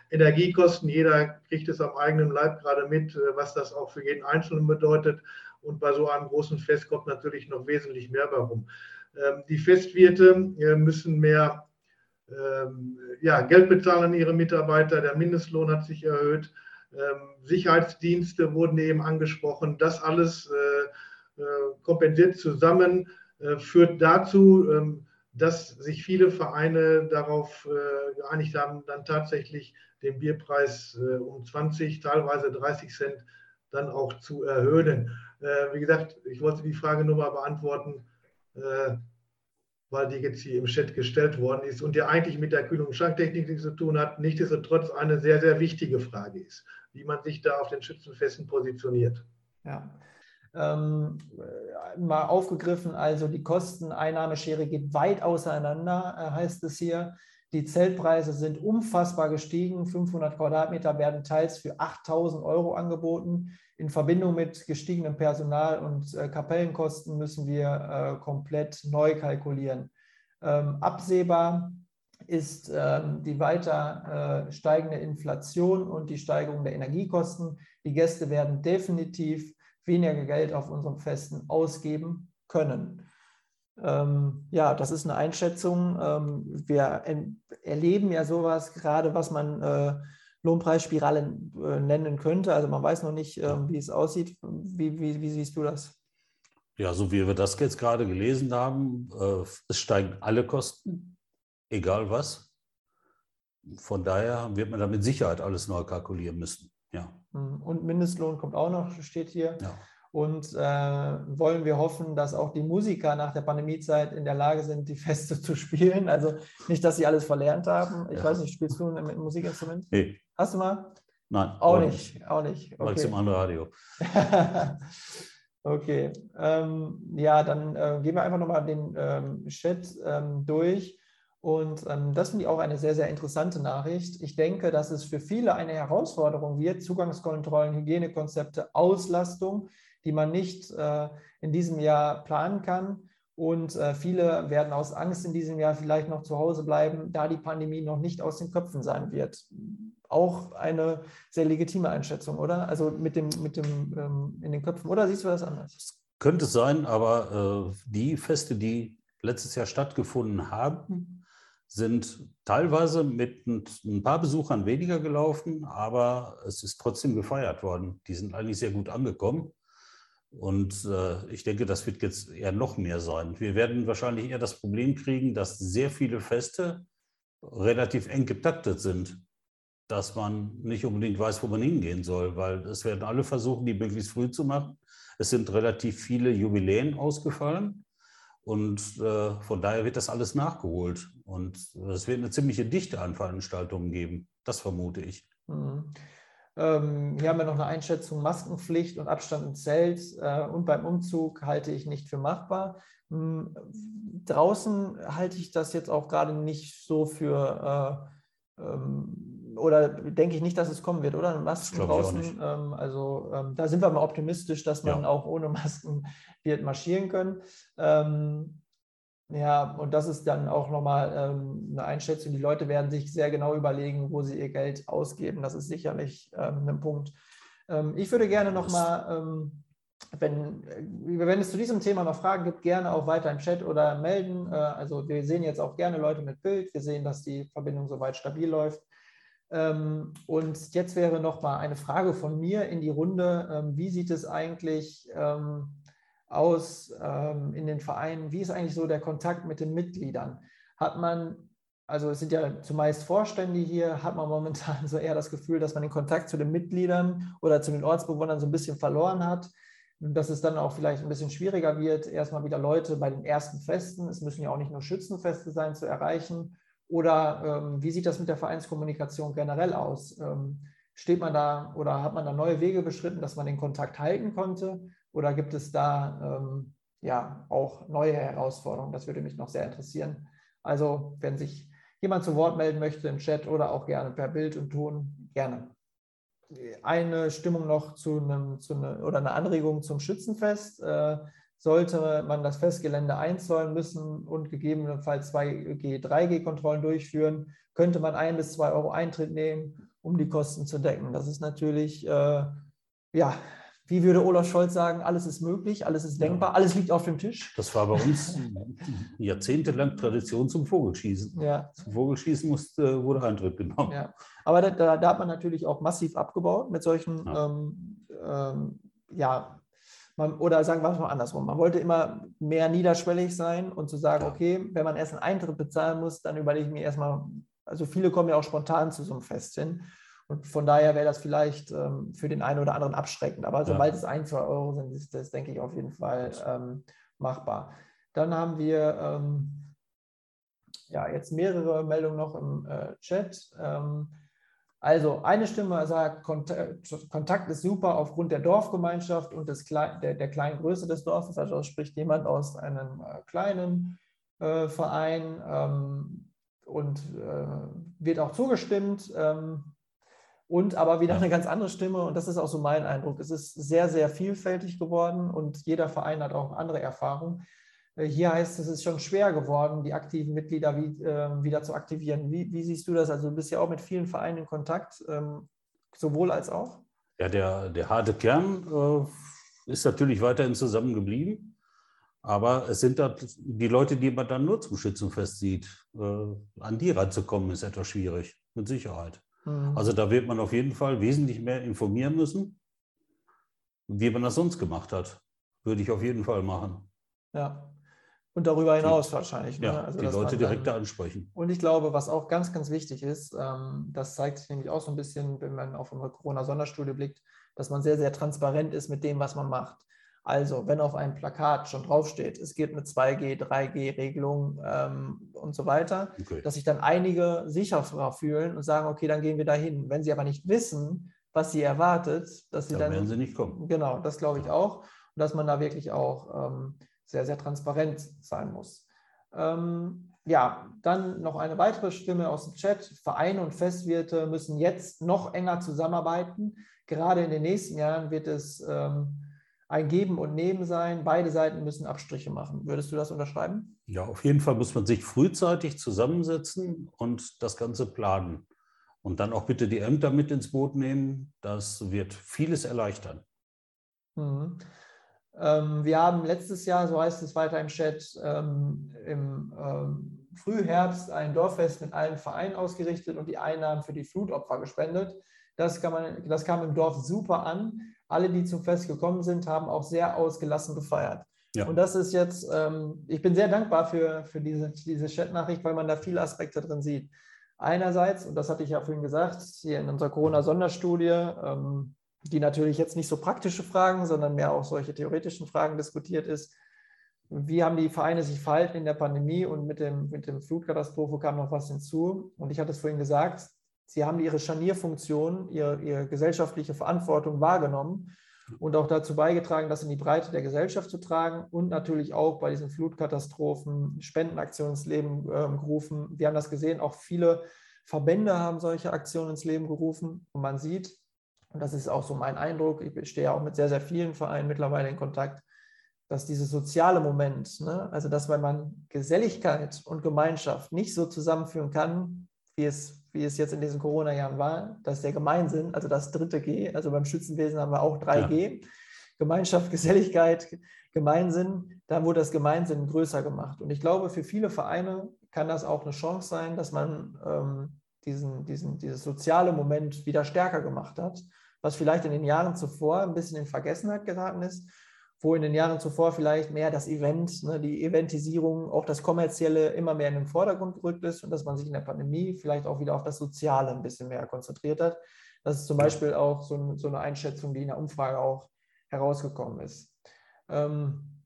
Energiekosten, jeder kriegt es am eigenen Leib gerade mit, äh, was das auch für jeden Einzelnen bedeutet. Und bei so einem großen Fest kommt natürlich noch wesentlich mehr warum. Ähm, die Festwirte äh, müssen mehr ja, Geld bezahlen an ihre Mitarbeiter. Der Mindestlohn hat sich erhöht. Sicherheitsdienste wurden eben angesprochen. Das alles äh, kompensiert zusammen, führt dazu, dass sich viele Vereine darauf äh, geeinigt haben, dann tatsächlich den Bierpreis äh, um 20, teilweise 30 Cent dann auch zu erhöhen. Äh, wie gesagt, ich wollte die Frage nur mal beantworten, äh, weil die jetzt hier im Chat gestellt worden ist und ja eigentlich mit der Kühlung und Schanktechnik nichts zu tun hat, nichtsdestotrotz eine sehr, sehr wichtige Frage ist, wie man sich da auf den Schützenfesten positioniert. Ja, ähm, mal aufgegriffen. Also die Kosteneinnahmeschere geht weit auseinander, äh, heißt es hier. Die Zeltpreise sind unfassbar gestiegen. 500 Quadratmeter werden teils für 8000 Euro angeboten. In Verbindung mit gestiegenem Personal und äh, Kapellenkosten müssen wir äh, komplett neu kalkulieren. Ähm, absehbar ist ähm, die weiter äh, steigende Inflation und die Steigerung der Energiekosten. Die Gäste werden definitiv weniger Geld auf unserem Festen ausgeben können. Ähm, ja, das ist eine Einschätzung. Ähm, wir erleben ja sowas gerade, was man äh, Lohnpreisspirale äh, nennen könnte. Also man weiß noch nicht, äh, wie es aussieht. Wie, wie, wie, siehst du das? Ja, so wie wir das jetzt gerade gelesen haben, äh, es steigen alle Kosten, egal was. Von daher wird man da mit Sicherheit alles neu kalkulieren müssen. Ja. Hm, und Mindestlohn kommt auch noch, steht hier. Ja. Und äh, wollen wir hoffen, dass auch die Musiker nach der Pandemiezeit in der Lage sind, die Feste zu spielen. Also nicht, dass sie alles verlernt haben. Ich ja. weiß nicht, spielst du ein, Musikinstrument? Nee. Hast du mal? Nein. Auch nicht. Auch nicht. Okay. Im Radio. okay. Ähm, ja, dann äh, gehen wir einfach nochmal den ähm, Chat ähm, durch. Und ähm, das finde ich auch eine sehr, sehr interessante Nachricht. Ich denke, dass es für viele eine Herausforderung wird, Zugangskontrollen, Hygienekonzepte, Auslastung, die man nicht äh, in diesem Jahr planen kann. Und äh, viele werden aus Angst in diesem Jahr vielleicht noch zu Hause bleiben, da die Pandemie noch nicht aus den Köpfen sein wird. Auch eine sehr legitime Einschätzung, oder? Also mit dem, mit dem ähm, in den Köpfen. Oder siehst du das anders? Das könnte sein, aber äh, die Feste, die letztes Jahr stattgefunden haben, sind teilweise mit ein paar Besuchern weniger gelaufen, aber es ist trotzdem gefeiert worden. Die sind eigentlich sehr gut angekommen. Und äh, ich denke, das wird jetzt eher noch mehr sein. Wir werden wahrscheinlich eher das Problem kriegen, dass sehr viele Feste relativ eng getaktet sind, dass man nicht unbedingt weiß, wo man hingehen soll, weil es werden alle versuchen, die möglichst früh zu machen. Es sind relativ viele Jubiläen ausgefallen. Und äh, von daher wird das alles nachgeholt. Und es wird eine ziemliche Dichte an Veranstaltungen geben. Das vermute ich. Mhm. Ähm, hier haben wir noch eine Einschätzung Maskenpflicht und Abstand im Zelt äh, und beim Umzug halte ich nicht für machbar. Ähm, draußen halte ich das jetzt auch gerade nicht so für äh, ähm, oder denke ich nicht, dass es kommen wird, oder? Masken draußen. Ähm, also ähm, da sind wir mal optimistisch, dass man ja. auch ohne Masken wird marschieren können. Ja, und das ist dann auch nochmal ähm, eine Einschätzung. Die Leute werden sich sehr genau überlegen, wo sie ihr Geld ausgeben. Das ist sicherlich ähm, ein Punkt. Ähm, ich würde gerne nochmal, ähm, wenn, wenn es zu diesem Thema noch Fragen gibt, gerne auch weiter im Chat oder melden. Äh, also wir sehen jetzt auch gerne Leute mit Bild. Wir sehen, dass die Verbindung soweit stabil läuft. Ähm, und jetzt wäre noch mal eine Frage von mir in die Runde. Ähm, wie sieht es eigentlich ähm, aus ähm, in den Vereinen? Wie ist eigentlich so der Kontakt mit den Mitgliedern? Hat man, also es sind ja zumeist Vorstände hier, hat man momentan so eher das Gefühl, dass man den Kontakt zu den Mitgliedern oder zu den Ortsbewohnern so ein bisschen verloren hat? dass es dann auch vielleicht ein bisschen schwieriger wird, erstmal wieder Leute bei den ersten Festen, es müssen ja auch nicht nur Schützenfeste sein, zu erreichen. Oder ähm, wie sieht das mit der Vereinskommunikation generell aus? Ähm, steht man da oder hat man da neue Wege beschritten, dass man den Kontakt halten konnte? Oder gibt es da ähm, ja auch neue Herausforderungen? Das würde mich noch sehr interessieren. Also, wenn sich jemand zu Wort melden möchte im Chat oder auch gerne per Bild und Ton, gerne. Eine Stimmung noch zu einem, zu eine, oder eine Anregung zum Schützenfest. Äh, sollte man das Festgelände einzäunen müssen und gegebenenfalls 2G, 3G-Kontrollen durchführen, könnte man ein bis zwei Euro Eintritt nehmen, um die Kosten zu decken. Das ist natürlich äh, ja, wie würde Olaf Scholz sagen, alles ist möglich, alles ist denkbar, ja. alles liegt auf dem Tisch. Das war bei uns jahrzehntelang Tradition zum Vogelschießen. Ja. Zum Vogelschießen musste, wurde Eintritt genommen. Ja. Aber da, da, hat man natürlich auch massiv abgebaut mit solchen, ja, ähm, ähm, ja man, oder sagen wir es mal andersrum. Man wollte immer mehr niederschwellig sein und zu sagen, okay, wenn man erst einen Eintritt bezahlen muss, dann überlege ich mir erstmal, also viele kommen ja auch spontan zu so einem Fest hin. Und von daher wäre das vielleicht ähm, für den einen oder anderen abschreckend. Aber sobald ja. es ein, zwei Euro sind, ist das, denke ich, auf jeden Fall ähm, machbar. Dann haben wir ähm, ja, jetzt mehrere Meldungen noch im äh, Chat. Ähm, also eine Stimme sagt, Kontakt ist super aufgrund der Dorfgemeinschaft und des Klein, der, der kleinen Größe des Dorfes. Also spricht jemand aus einem äh, kleinen äh, Verein ähm, und äh, wird auch zugestimmt. Ähm, und aber wieder eine ganz andere Stimme. Und das ist auch so mein Eindruck. Es ist sehr, sehr vielfältig geworden und jeder Verein hat auch andere Erfahrungen. Äh, hier heißt es, es ist schon schwer geworden, die aktiven Mitglieder wie, äh, wieder zu aktivieren. Wie, wie, siehst du das? Also du bist ja auch mit vielen Vereinen in Kontakt, ähm, sowohl als auch? Ja, der, der harte Kern äh, ist natürlich weiterhin zusammengeblieben. Aber es sind da die Leute, die man dann nur zum Schützenfest sieht. Äh, an die ranzukommen, ist etwas schwierig, mit Sicherheit. Mhm. Also da wird man auf jeden Fall wesentlich mehr informieren müssen, wie man das sonst gemacht hat. Würde ich auf jeden Fall machen. Ja. Und darüber hinaus die, wahrscheinlich. Ne? Ja, also, die Leute direkt dann, ansprechen. Und ich glaube, was auch ganz, ganz wichtig ist, ähm, das zeigt sich nämlich auch so ein bisschen, wenn man auf unsere Corona-Sonderstudie blickt, dass man sehr, sehr transparent ist mit dem, was man macht. Also, wenn auf einem Plakat schon draufsteht, es geht eine 2G, 3G-Regelung ähm, und so weiter, okay. dass sich dann einige sicherer fühlen und sagen, okay, dann gehen wir dahin. Wenn sie aber nicht wissen, was sie erwartet, dass sie dann. Dann werden sie nicht kommen. Genau, das glaube ich auch. Und dass man da wirklich auch ähm, sehr, sehr transparent sein muss. Ähm, ja, dann noch eine weitere Stimme aus dem Chat. Vereine und Festwirte müssen jetzt noch enger zusammenarbeiten. Gerade in den nächsten Jahren wird es ähm, ein Geben und Nehmen sein. Beide Seiten müssen Abstriche machen. Würdest du das unterschreiben? Ja, auf jeden Fall muss man sich frühzeitig zusammensetzen und das Ganze planen. Und dann auch bitte die Ämter mit ins Boot nehmen. Das wird vieles erleichtern. Mhm. Ähm, wir haben letztes Jahr, so heißt es weiter im Chat, ähm, im ähm, Frühherbst ein Dorffest mit allen Vereinen ausgerichtet und die Einnahmen für die Flutopfer gespendet. Das, man, das kam im Dorf super an alle, die zum Fest gekommen sind, haben auch sehr ausgelassen gefeiert. Ja. Und das ist jetzt, ähm, ich bin sehr dankbar für, für diese, diese Chat-Nachricht, weil man da viele Aspekte drin sieht. Einerseits, und das hatte ich ja vorhin gesagt, hier in unserer Corona-Sonderstudie, ähm, die natürlich jetzt nicht so praktische Fragen, sondern mehr auch solche theoretischen Fragen diskutiert ist. Wie haben die Vereine sich verhalten in der Pandemie und mit dem, mit dem Flutkatastrophe kam noch was hinzu. Und ich hatte es vorhin gesagt, sie haben ihre Scharnierfunktion, ihre, ihre gesellschaftliche Verantwortung wahrgenommen und auch dazu beigetragen, das in die Breite der Gesellschaft zu tragen und natürlich auch bei diesen Flutkatastrophen Spendenaktionen ins Leben äh, gerufen. Wir haben das gesehen, auch viele Verbände haben solche Aktionen ins Leben gerufen und man sieht, und das ist auch so mein Eindruck, ich stehe ja auch mit sehr, sehr vielen Vereinen mittlerweile in Kontakt, dass dieses soziale Moment, ne, also dass man Geselligkeit und Gemeinschaft nicht so zusammenführen kann, wie es, wie es jetzt in diesen Corona-Jahren war, dass der Gemeinsinn, also das dritte G, also beim Schützenwesen haben wir auch 3G, ja. Gemeinschaft, Geselligkeit, Gemeinsinn, da wurde das Gemeinsinn größer gemacht. Und ich glaube, für viele Vereine kann das auch eine Chance sein, dass man ähm, diesen, diesen, dieses soziale Moment wieder stärker gemacht hat, was vielleicht in den Jahren zuvor ein bisschen in Vergessenheit geraten ist wo in den Jahren zuvor vielleicht mehr das Event, ne, die Eventisierung, auch das Kommerzielle immer mehr in den Vordergrund gerückt ist und dass man sich in der Pandemie vielleicht auch wieder auf das Soziale ein bisschen mehr konzentriert hat. Das ist zum Beispiel auch so, so eine Einschätzung, die in der Umfrage auch herausgekommen ist. Ähm,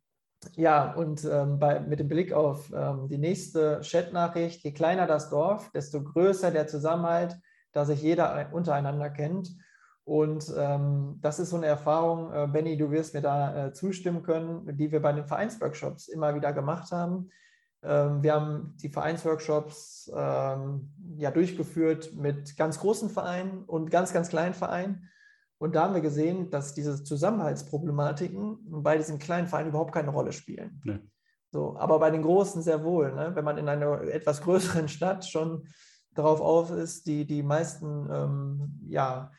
ja, und ähm, bei, mit dem Blick auf ähm, die nächste Chat-Nachricht, je kleiner das Dorf, desto größer der Zusammenhalt, da sich jeder untereinander kennt. Und ähm, das ist so eine Erfahrung, äh, Benny, du wirst mir da äh, zustimmen können, die wir bei den Vereinsworkshops immer wieder gemacht haben. Ähm, wir haben die Vereinsworkshops ähm, ja durchgeführt mit ganz großen Vereinen und ganz, ganz kleinen Vereinen. Und da haben wir gesehen, dass diese Zusammenhaltsproblematiken bei diesen kleinen Vereinen überhaupt keine Rolle spielen. Nee. So, aber bei den großen sehr wohl. Ne? Wenn man in einer etwas größeren Stadt schon darauf auf ist, die, die meisten ähm, ja,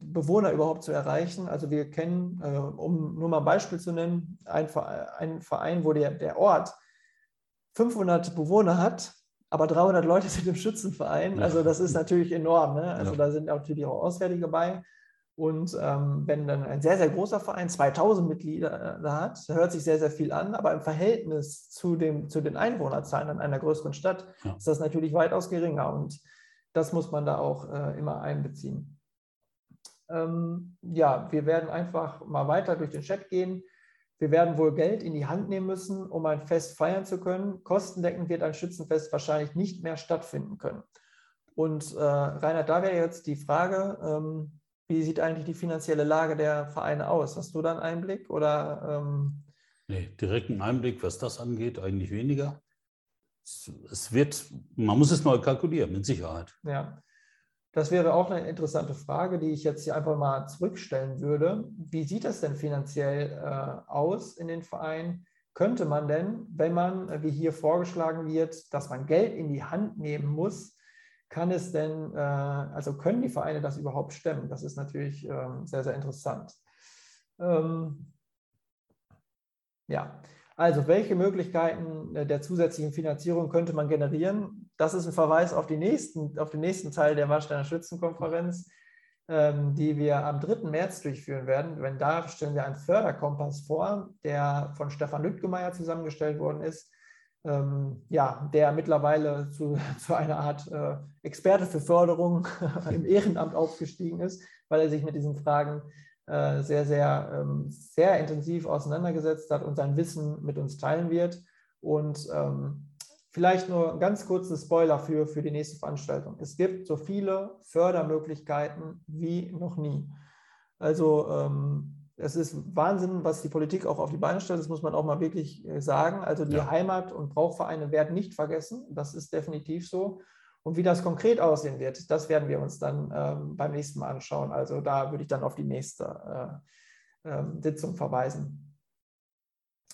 Bewohner überhaupt zu erreichen. Also wir kennen, äh, um nur mal ein Beispiel zu nennen, ein Verein, wo der, der Ort 500 Bewohner hat, aber 300 Leute sind im Schützenverein. Also das ist natürlich enorm. Ne? Also ja. da sind natürlich auch Auswärtige bei. Und ähm, wenn dann ein sehr, sehr großer Verein 2000 Mitglieder äh, hat, hört sich sehr, sehr viel an, aber im Verhältnis zu, dem, zu den Einwohnerzahlen an einer größeren Stadt ja. ist das natürlich weitaus geringer. Und das muss man da auch äh, immer einbeziehen. Ähm, ja, wir werden einfach mal weiter durch den Chat gehen. Wir werden wohl Geld in die Hand nehmen müssen, um ein Fest feiern zu können. Kostendeckend wird ein Schützenfest wahrscheinlich nicht mehr stattfinden können. Und äh, Reinhard, da wäre jetzt die Frage, ähm, wie sieht eigentlich die finanzielle Lage der Vereine aus? Hast du da einen Einblick oder? Ähm nee, direkten Einblick, was das angeht, eigentlich weniger. Es wird, man muss es neu kalkulieren, mit Sicherheit. Ja. Das wäre auch eine interessante Frage, die ich jetzt hier einfach mal zurückstellen würde. Wie sieht das denn finanziell äh, aus in den Vereinen? Könnte man denn, wenn man, äh, wie hier vorgeschlagen wird, dass man Geld in die Hand nehmen muss, kann es denn, äh, also können die Vereine das überhaupt stemmen? Das ist natürlich ähm, sehr, sehr interessant. Ähm, ja, also welche Möglichkeiten äh, der zusätzlichen Finanzierung könnte man generieren? Das ist ein Verweis auf, die nächsten, auf den nächsten Teil der Warsteiner Schützenkonferenz, ähm, die wir am 3. März durchführen werden. Wenn da stellen wir einen Förderkompass vor, der von Stefan Lüttgemeier zusammengestellt worden ist, ähm, ja, der mittlerweile zu, zu einer Art äh, Experte für Förderung im Ehrenamt aufgestiegen ist, weil er sich mit diesen Fragen äh, sehr, sehr, ähm, sehr intensiv auseinandergesetzt hat und sein Wissen mit uns teilen wird. Und ähm, Vielleicht nur ein ganz kurzen Spoiler für, für die nächste Veranstaltung. Es gibt so viele Fördermöglichkeiten wie noch nie. Also ähm, es ist Wahnsinn, was die Politik auch auf die Beine stellt. Das muss man auch mal wirklich äh, sagen. Also die ja. Heimat- und Brauchvereine werden nicht vergessen. Das ist definitiv so. Und wie das konkret aussehen wird, das werden wir uns dann ähm, beim nächsten Mal anschauen. Also da würde ich dann auf die nächste äh, äh, Sitzung verweisen.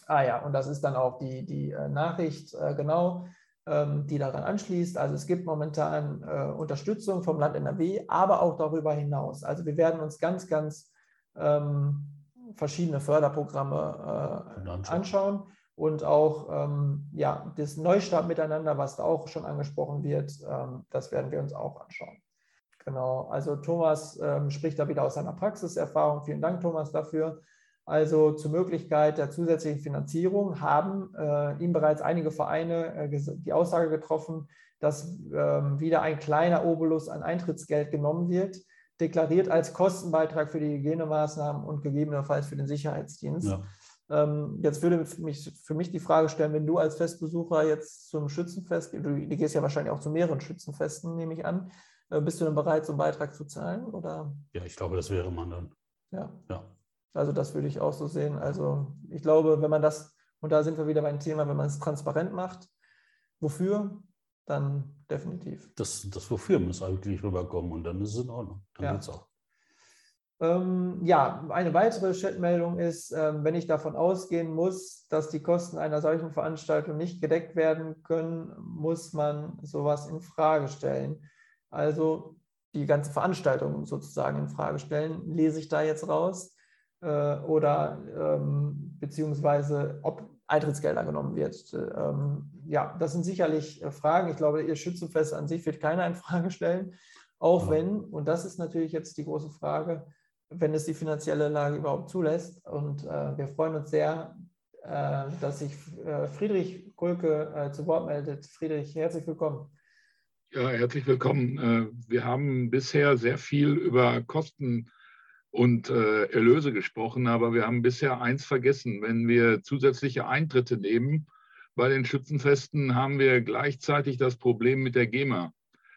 Ah ja, und das ist dann auch die, die äh, Nachricht, äh, genau, ähm, die daran anschließt. Also es gibt momentan äh, Unterstützung vom Land NRW, aber auch darüber hinaus. Also wir werden uns ganz, ganz ähm, verschiedene Förderprogramme äh, anschauen und auch ähm, ja, das Neustart miteinander, was da auch schon angesprochen wird, ähm, das werden wir uns auch anschauen. Genau, also Thomas ähm, spricht da wieder aus seiner Praxiserfahrung. Vielen Dank, Thomas, dafür. Also zur Möglichkeit der zusätzlichen Finanzierung haben äh, ihm bereits einige Vereine äh, die Aussage getroffen, dass ähm, wieder ein kleiner Obolus an Eintrittsgeld genommen wird, deklariert als Kostenbeitrag für die Hygienemaßnahmen und gegebenenfalls für den Sicherheitsdienst. Ja. Ähm, jetzt würde mich, für mich die Frage stellen, wenn du als Festbesucher jetzt zum Schützenfest, du, du gehst ja wahrscheinlich auch zu mehreren Schützenfesten, nehme ich an, Äh, bist du denn bereit, so einen Beitrag zu zahlen? Oder? Ja, ich glaube, das wäre man dann. Ja. Ja. Also das würde ich auch so sehen. Also ich glaube, wenn man das, und da sind wir wieder beim Thema, wenn man es transparent macht, wofür, dann definitiv. Das, das Wofür muss eigentlich rüberkommen und dann ist es in Ordnung. Dann Ja. geht's auch. Ähm, ja, eine weitere Chatmeldung ist, ähm, wenn ich davon ausgehen muss, dass die Kosten einer solchen Veranstaltung nicht gedeckt werden können, muss man sowas in Frage stellen. Also die ganze Veranstaltung sozusagen in Frage stellen. Lese ich da jetzt raus? Äh, oder ähm, beziehungsweise ob Eintrittsgelder genommen wird. Ähm, ja, das sind sicherlich äh, Fragen. Ich glaube, Ihr Schützenfest an sich wird keiner in Frage stellen. Auch Ja. wenn, und das ist natürlich jetzt die große Frage, wenn es die finanzielle Lage überhaupt zulässt. Und äh, wir freuen uns sehr, äh, dass sich äh, Friedrich Kulke äh, zu Wort meldet. Friedrich, herzlich willkommen. Ja, herzlich willkommen. Äh, Wir haben bisher sehr viel über Kosten und äh, Erlöse gesprochen, aber wir haben bisher eins vergessen. Wenn wir zusätzliche Eintritte nehmen bei den Schützenfesten, haben wir gleichzeitig das Problem mit der GEMA,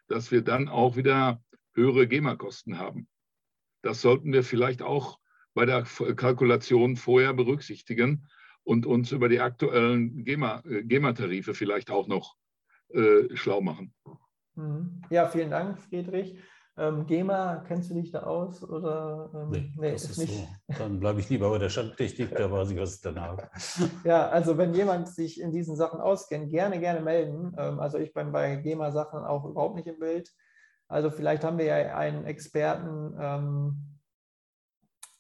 dass wir dann auch wieder höhere GEMA-Kosten haben. Das sollten wir vielleicht auch bei der Kalkulation vorher berücksichtigen und uns über die aktuellen GEMA, äh, GEMA-Tarife vielleicht auch noch äh, schlau machen. Mhm. Ja, vielen Dank, Friedrich. Ähm, GEMA, kennst du dich da aus? Oder, ähm, Nee, das ist so. Dann bleibe ich lieber bei der Standtechnik, da weiß ich, was ich dann habe. Ja, also wenn jemand sich in diesen Sachen auskennt, gerne, gerne melden. Ähm, Also ich bin bei GEMA-Sachen auch überhaupt nicht im Bild. Also vielleicht haben wir ja einen Experten ähm,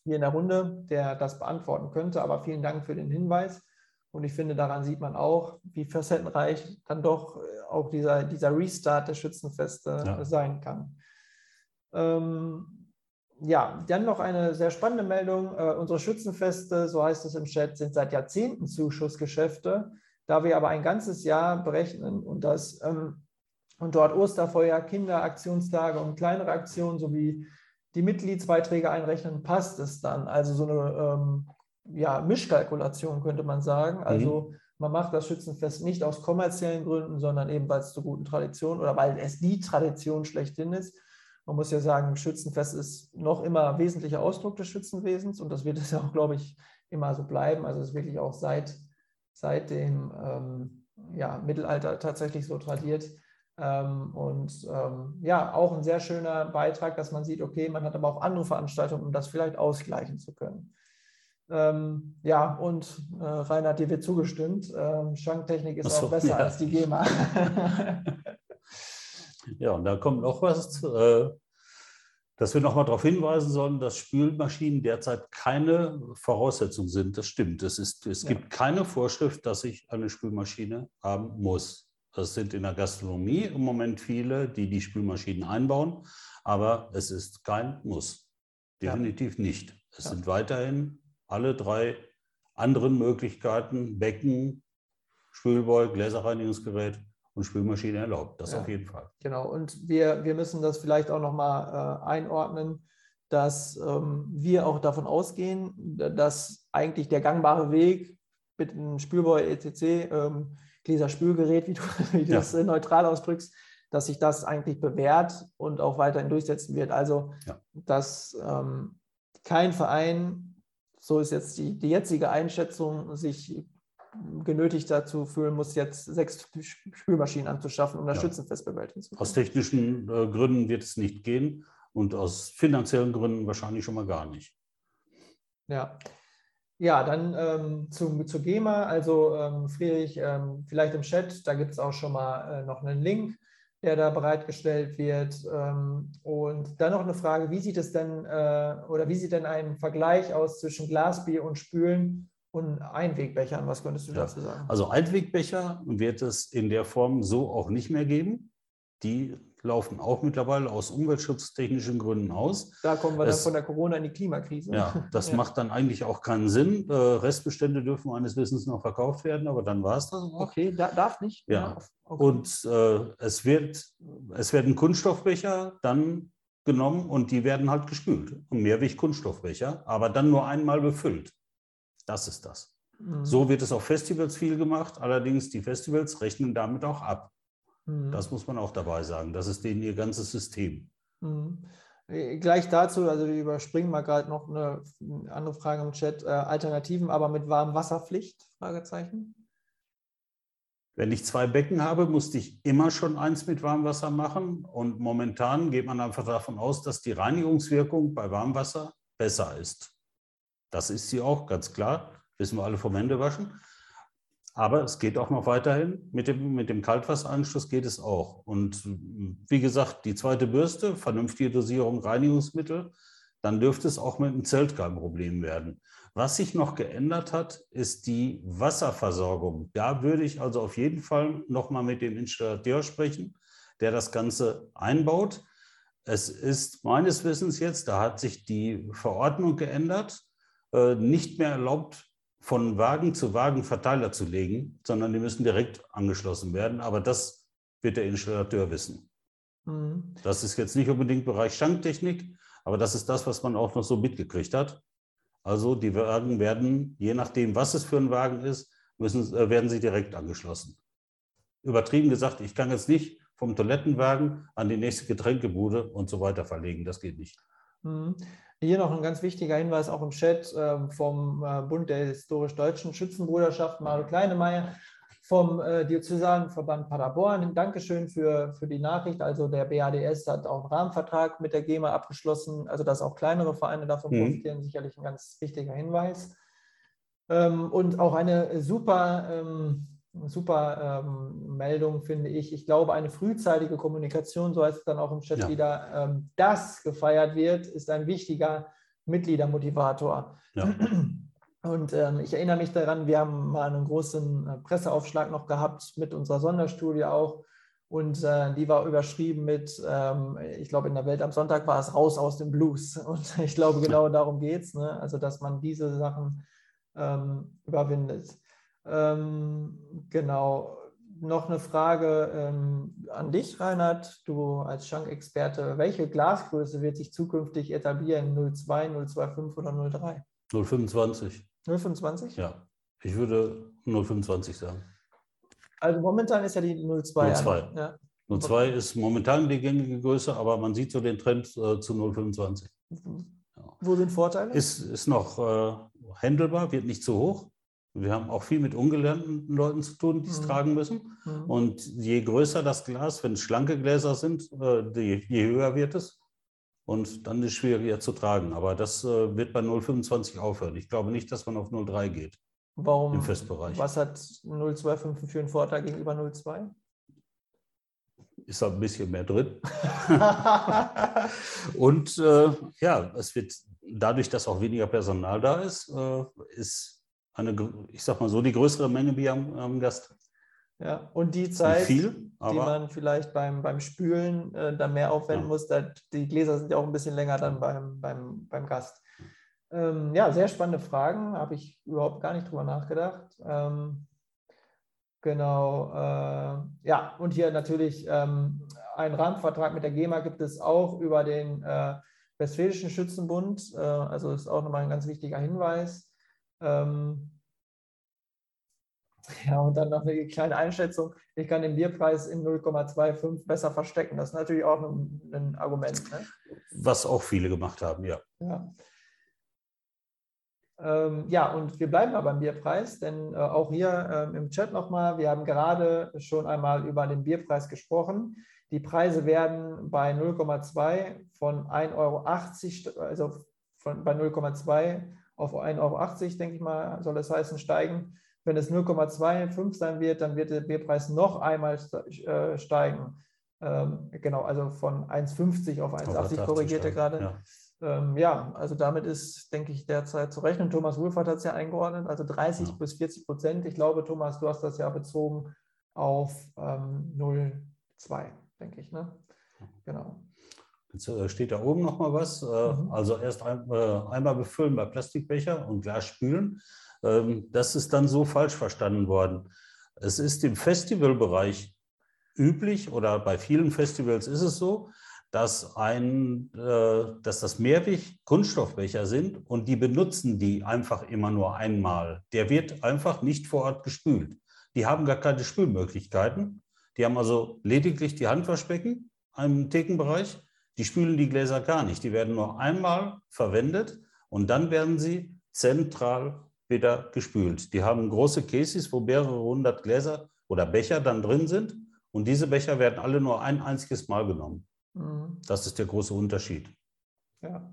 hier in der Runde, der das beantworten könnte. Aber vielen Dank für den Hinweis. Und ich finde, daran sieht man auch, wie facettenreich dann doch äh, auch dieser, dieser Restart der Schützenfeste Ja. sein kann. Ähm, ja, dann noch eine sehr spannende Meldung. Äh, unsere Schützenfeste, so heißt es im Chat, sind seit Jahrzehnten Zuschussgeschäfte. Da wir aber ein ganzes Jahr berechnen und das ähm, und dort Osterfeuer, Kinderaktionstage und kleinere Aktionen sowie die Mitgliedsbeiträge einrechnen, passt es dann. Also so eine ähm, ja, Mischkalkulation könnte man sagen. Also man macht das Schützenfest nicht aus kommerziellen Gründen, sondern eben weil es zur guten Tradition oder weil es die Tradition schlechthin ist. Man muss ja sagen, Schützenfest ist noch immer wesentlicher Ausdruck des Schützenwesens und das wird es ja auch, glaube ich, immer so bleiben. Also es ist wirklich auch seit, seit dem ähm, ja, Mittelalter tatsächlich so tradiert. Ähm, und ähm, ja, auch ein sehr schöner Beitrag, dass man sieht, okay, man hat aber auch andere Veranstaltungen, um das vielleicht ausgleichen zu können. Ähm, ja, und äh, Reinhard, dir wird zugestimmt. Ähm, Schanktechnik ist so, auch besser ja. als die GEMA. Ja, und da kommt noch was, äh, dass wir nochmal darauf hinweisen sollen, dass Spülmaschinen derzeit keine Voraussetzung sind. Das stimmt. Es, ist, es Ja. gibt keine Vorschrift, dass ich eine Spülmaschine haben muss. Es sind in der Gastronomie im Moment viele, die die Spülmaschinen einbauen, aber es ist kein Muss. Ja. Definitiv nicht. Es Ja. sind weiterhin alle drei anderen Möglichkeiten, Becken, Spülboy, Gläserreinigungsgerät und Spülmaschine erlaubt. Das Ja. auf jeden Fall. Genau, und wir, wir müssen das vielleicht auch nochmal äh, einordnen, dass ähm, wir auch davon ausgehen, dass eigentlich der gangbare Weg mit einem Spülboy etc., ähm, Gläserspülgerät, wie du, wie du Ja. das äh, neutral ausdrückst, dass sich das eigentlich bewährt und auch weiterhin durchsetzen wird. Also, Ja. dass ähm, kein Verein, so ist jetzt die, die jetzige Einschätzung, sich genötigt dazu fühlen muss, jetzt sechs Spülmaschinen anzuschaffen, um das Ja. Schützenfest bewältigen zu können. Aus technischen äh, Gründen wird es nicht gehen und aus finanziellen Gründen wahrscheinlich schon mal gar nicht. Ja, ja dann ähm, zu, zu GEMA. Also ähm, Friedrich, ähm, vielleicht im Chat, da gibt es auch schon mal äh, noch einen Link, der da bereitgestellt wird. Ähm, und dann noch eine Frage, wie sieht es denn äh, oder wie sieht denn ein Vergleich aus zwischen Glasbier und Spülen und Einwegbechern? Was könntest du Ja. dazu sagen? Also Altwegbecher wird es in der Form so auch nicht mehr geben. Die laufen auch mittlerweile aus umweltschutztechnischen Gründen aus. Da kommen wir dann es- von der Corona in die Klimakrise. Ja, das Ja. macht dann eigentlich auch keinen Sinn. Äh, Restbestände dürfen meines Wissens noch verkauft werden, aber dann war es das auch. Okay, da, darf nicht. Ja. Okay. Und äh, es, wird, es werden Kunststoffbecher dann genommen und die werden halt gespült. Mehrweg-Kunststoffbecher, aber dann nur einmal befüllt. Das ist das. Mhm. So wird es auf Festivals viel gemacht. Allerdings die Festivals rechnen damit auch ab. Mhm. Das muss man auch dabei sagen. Das ist denen ihr ganzes System. Mhm. Äh, gleich dazu, also wir überspringen mal gerade noch eine andere Frage im Chat, äh, Alternativen, aber mit Warmwasserpflicht? Fragezeichen. Wenn ich zwei Becken habe, musste ich immer schon eins mit Warmwasser machen. Und momentan geht man einfach davon aus, dass die Reinigungswirkung bei Warmwasser besser ist. Das ist sie auch, ganz klar. Wissen wir alle vom Händewaschen. Aber es geht auch noch weiterhin. Mit dem, mit dem Kaltwasseranschluss geht es auch. Und wie gesagt, die zweite Bürste, vernünftige Dosierung Reinigungsmittel, dann dürfte es auch mit dem Zelt kein Problem werden. Was sich noch geändert hat, ist die Wasserversorgung. Da würde ich also auf jeden Fall nochmal mit dem Installateur sprechen, der das Ganze einbaut. Es ist meines Wissens jetzt, da hat sich die Verordnung geändert, nicht mehr erlaubt, von Wagen zu Wagen Verteiler zu legen, sondern die müssen direkt angeschlossen werden. Aber das wird der Installateur wissen. Mhm. Das ist jetzt nicht unbedingt Bereich Schanktechnik, aber das ist das, was man auch noch so mitgekriegt hat. Also die Wagen werden, je nachdem, was es für ein Wagen ist, müssen, äh, werden sie direkt angeschlossen. Übertrieben gesagt, ich kann jetzt nicht vom Toilettenwagen an die nächste Getränkebude und so weiter verlegen. Das geht nicht. Mhm. Hier noch ein ganz wichtiger Hinweis auch im Chat äh, vom äh, Bund der historisch-deutschen Schützenbruderschaft, Mario Kleinemeier, vom äh, Diözesanverband Paderborn. Dankeschön für, für die Nachricht. Also der BADS hat auch einen Rahmenvertrag mit der GEMA abgeschlossen, also dass auch kleinere Vereine davon mhm. profitieren, sicherlich ein ganz wichtiger Hinweis. Ähm, und auch eine super ähm, super ähm, Meldung, finde ich. Ich glaube, eine frühzeitige Kommunikation, so heißt es dann auch im Chat ja. wieder, ähm, das gefeiert wird, ist ein wichtiger Mitgliedermotivator. Ja. Und ähm, ich erinnere mich daran, wir haben mal einen großen äh, Presseaufschlag noch gehabt mit unserer Sonderstudie auch. Und äh, die war überschrieben mit, ähm, ich glaube, in der Welt am Sonntag war es raus aus dem Blues. Und ich glaube, genau darum geht es. Ne? Also, dass man diese Sachen ähm, überwindet. Ähm, genau. Noch eine Frage ähm, an dich, Reinhard, du als Schankexperte. Welche Glasgröße wird sich zukünftig etablieren? 02, 025 oder 03? 025. 025? Ja, ich würde 025 sagen. Also momentan ist ja die 02. 02. Ja. 02 ist momentan die gängige Größe, aber man sieht so den Trend äh, zu 025. Ja. Wo sind Vorteile? Ist, ist noch äh, handelbar, wird nicht zu hoch. Wir haben auch viel mit ungelernten Leuten zu tun, die es mhm. tragen müssen. Mhm. Und je größer das Glas, wenn es schlanke Gläser sind, äh, je höher wird es. Und dann ist es schwieriger zu tragen. Aber das äh, wird bei 0,25 aufhören. Ich glaube nicht, dass man auf 0,3 geht. Warum? Im Festbereich. Was hat 0,25 für einen Vorteil gegenüber 0,2? Ist da ein bisschen mehr drin. Und äh, ja, es wird dadurch, dass auch weniger Personal da ist, äh, ist eine, ich sag mal so, die größere Menge Bier am, am Gast. Ja, und die Zeit, viel, die man vielleicht beim, beim Spülen äh, dann mehr aufwenden ja. muss, da, die Gläser sind ja auch ein bisschen länger dann beim, beim, beim Gast. Ähm, ja, sehr spannende Fragen, habe ich überhaupt gar nicht drüber nachgedacht. Ähm, genau, äh, ja, und hier natürlich ähm, einen Rahmenvertrag mit der GEMA gibt es auch über den äh, Westfälischen Schützenbund, äh, also ist auch nochmal ein ganz wichtiger Hinweis. Ähm, ja, und dann noch eine kleine Einschätzung. Ich kann den Bierpreis in 0,25 besser verstecken. Das ist natürlich auch ein, ein Argument. Ne? Was auch viele gemacht haben, ja. Ja. Ähm, ja, und wir bleiben aber beim Bierpreis, denn äh, auch hier ähm, im Chat nochmal, wir haben gerade schon einmal über den Bierpreis gesprochen. Die Preise werden bei 0,2 von 1,80 Euro, also von, bei 0,2 auf 1,80 Euro, denke ich mal, soll das heißen, steigen. Wenn es 0,25 sein wird, dann wird der Bierpreis noch einmal äh, steigen. Ähm, genau, also von 1,50 auf 1,80 korrigiert er gerade. Ja. Ähm, ja. also damit ist, denke ich, derzeit zu rechnen. Thomas Wohlfahrt hat es ja eingeordnet, also 30 ja. bis 40 Prozent. Ich glaube, Thomas, du hast das ja bezogen auf ähm, 0,2, denke ich. Ne? Genau. Jetzt äh, steht da oben noch mal was. Äh, mhm. Also erst ein, äh, einmal befüllen bei Plastikbecher und Glas spülen. Ähm, das ist dann so falsch verstanden worden. Es ist im Festivalbereich üblich oder bei vielen Festivals ist es so, dass, ein, dass das Mehrweg Kunststoffbecher sind und die benutzen die einfach immer nur einmal. Der wird einfach nicht vor Ort gespült. Die haben gar keine Spülmöglichkeiten. Die haben also lediglich die Handwaschbecken im Thekenbereich. Die spülen die Gläser gar nicht. Die werden nur einmal verwendet und dann werden sie zentral wieder gespült. Die haben große Cases, wo mehrere hundert Gläser oder Becher dann drin sind. Und diese Becher werden alle nur ein einziges Mal genommen. Mhm. Das ist der große Unterschied. Ja.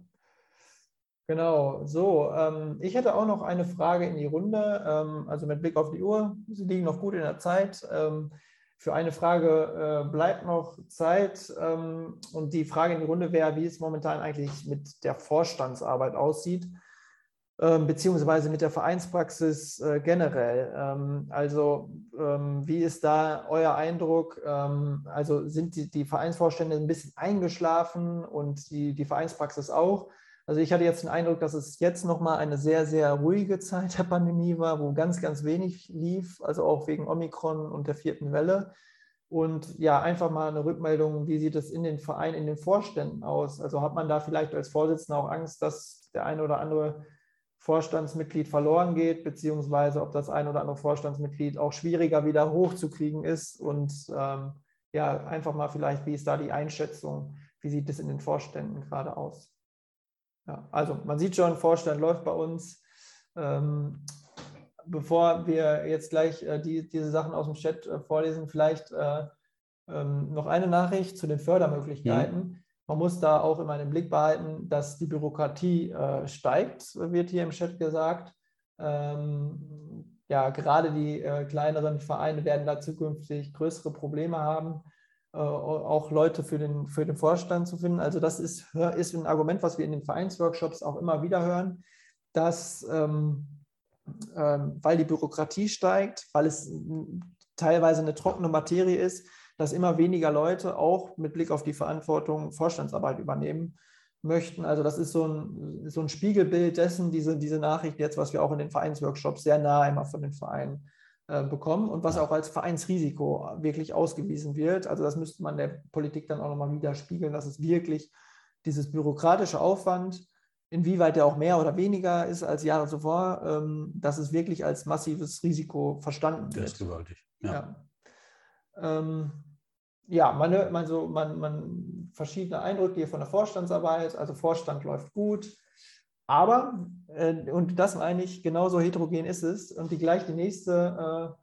Genau, so. Ähm, ich hätte auch noch eine Frage in die Runde. Ähm, also mit Blick auf die Uhr, Sie liegen noch gut in der Zeit. Ähm, für eine Frage äh, bleibt noch Zeit. Ähm, und die Frage in die Runde wäre, wie es momentan eigentlich mit der Vorstandsarbeit aussieht, ähm, beziehungsweise mit der Vereinspraxis äh, generell. Ähm, also ähm, wie ist da euer Eindruck? Ähm, also sind die, die, Vereinsvorstände ein bisschen eingeschlafen und die, die Vereinspraxis auch? Also ich hatte jetzt den Eindruck, dass es jetzt nochmal eine sehr, sehr ruhige Zeit der Pandemie war, wo ganz, ganz wenig lief, also auch wegen Omikron und der vierten Welle. Und ja, einfach mal eine Rückmeldung, wie sieht es in den Vereinen, in den Vorständen aus? Also hat man da vielleicht als Vorsitzender auch Angst, dass der eine oder andere Vorstandsmitglied verloren geht, beziehungsweise ob das ein oder andere Vorstandsmitglied auch schwieriger wieder hochzukriegen ist. Und ähm, ja, einfach mal vielleicht, wie ist da die Einschätzung? Wie sieht es in den Vorständen gerade aus? Ja, also man sieht schon, Vorstand läuft bei uns. Ähm, bevor wir jetzt gleich äh, die, diese Sachen aus dem Chat äh, vorlesen, vielleicht äh, ähm, noch eine Nachricht zu den Fördermöglichkeiten. Ja. Man muss da auch immer einen Blick behalten, dass die Bürokratie äh, steigt, wird hier im Chat gesagt. Ähm, ja, gerade die äh, kleineren Vereine werden da zukünftig größere Probleme haben, auch Leute für den, für den Vorstand zu finden. Also das ist, ist ein Argument, was wir in den Vereinsworkshops auch immer wieder hören, dass ähm, ähm, weil die Bürokratie steigt, weil es teilweise eine trockene Materie ist, dass immer weniger Leute auch mit Blick auf die Verantwortung Vorstandsarbeit übernehmen möchten. Also das ist so ein, so ein Spiegelbild dessen, diese, diese Nachricht jetzt, was wir auch in den Vereinsworkshops sehr nah immer von den Vereinen äh, bekommen und was auch als Vereinsrisiko wirklich ausgewiesen wird. Also das müsste man der Politik dann auch nochmal widerspiegeln, dass es wirklich dieses bürokratische Aufwand, inwieweit der auch mehr oder weniger ist als Jahre zuvor, ähm, dass es wirklich als massives Risiko verstanden wird. Das ist gewaltig. Ja. ja. Ähm, ja, man, man, so, man, man verschiedene Eindrücke hier von der Vorstandsarbeit. Also Vorstand läuft gut. Aber, äh, und das meine ich, genauso heterogen ist es. Und die gleich die nächste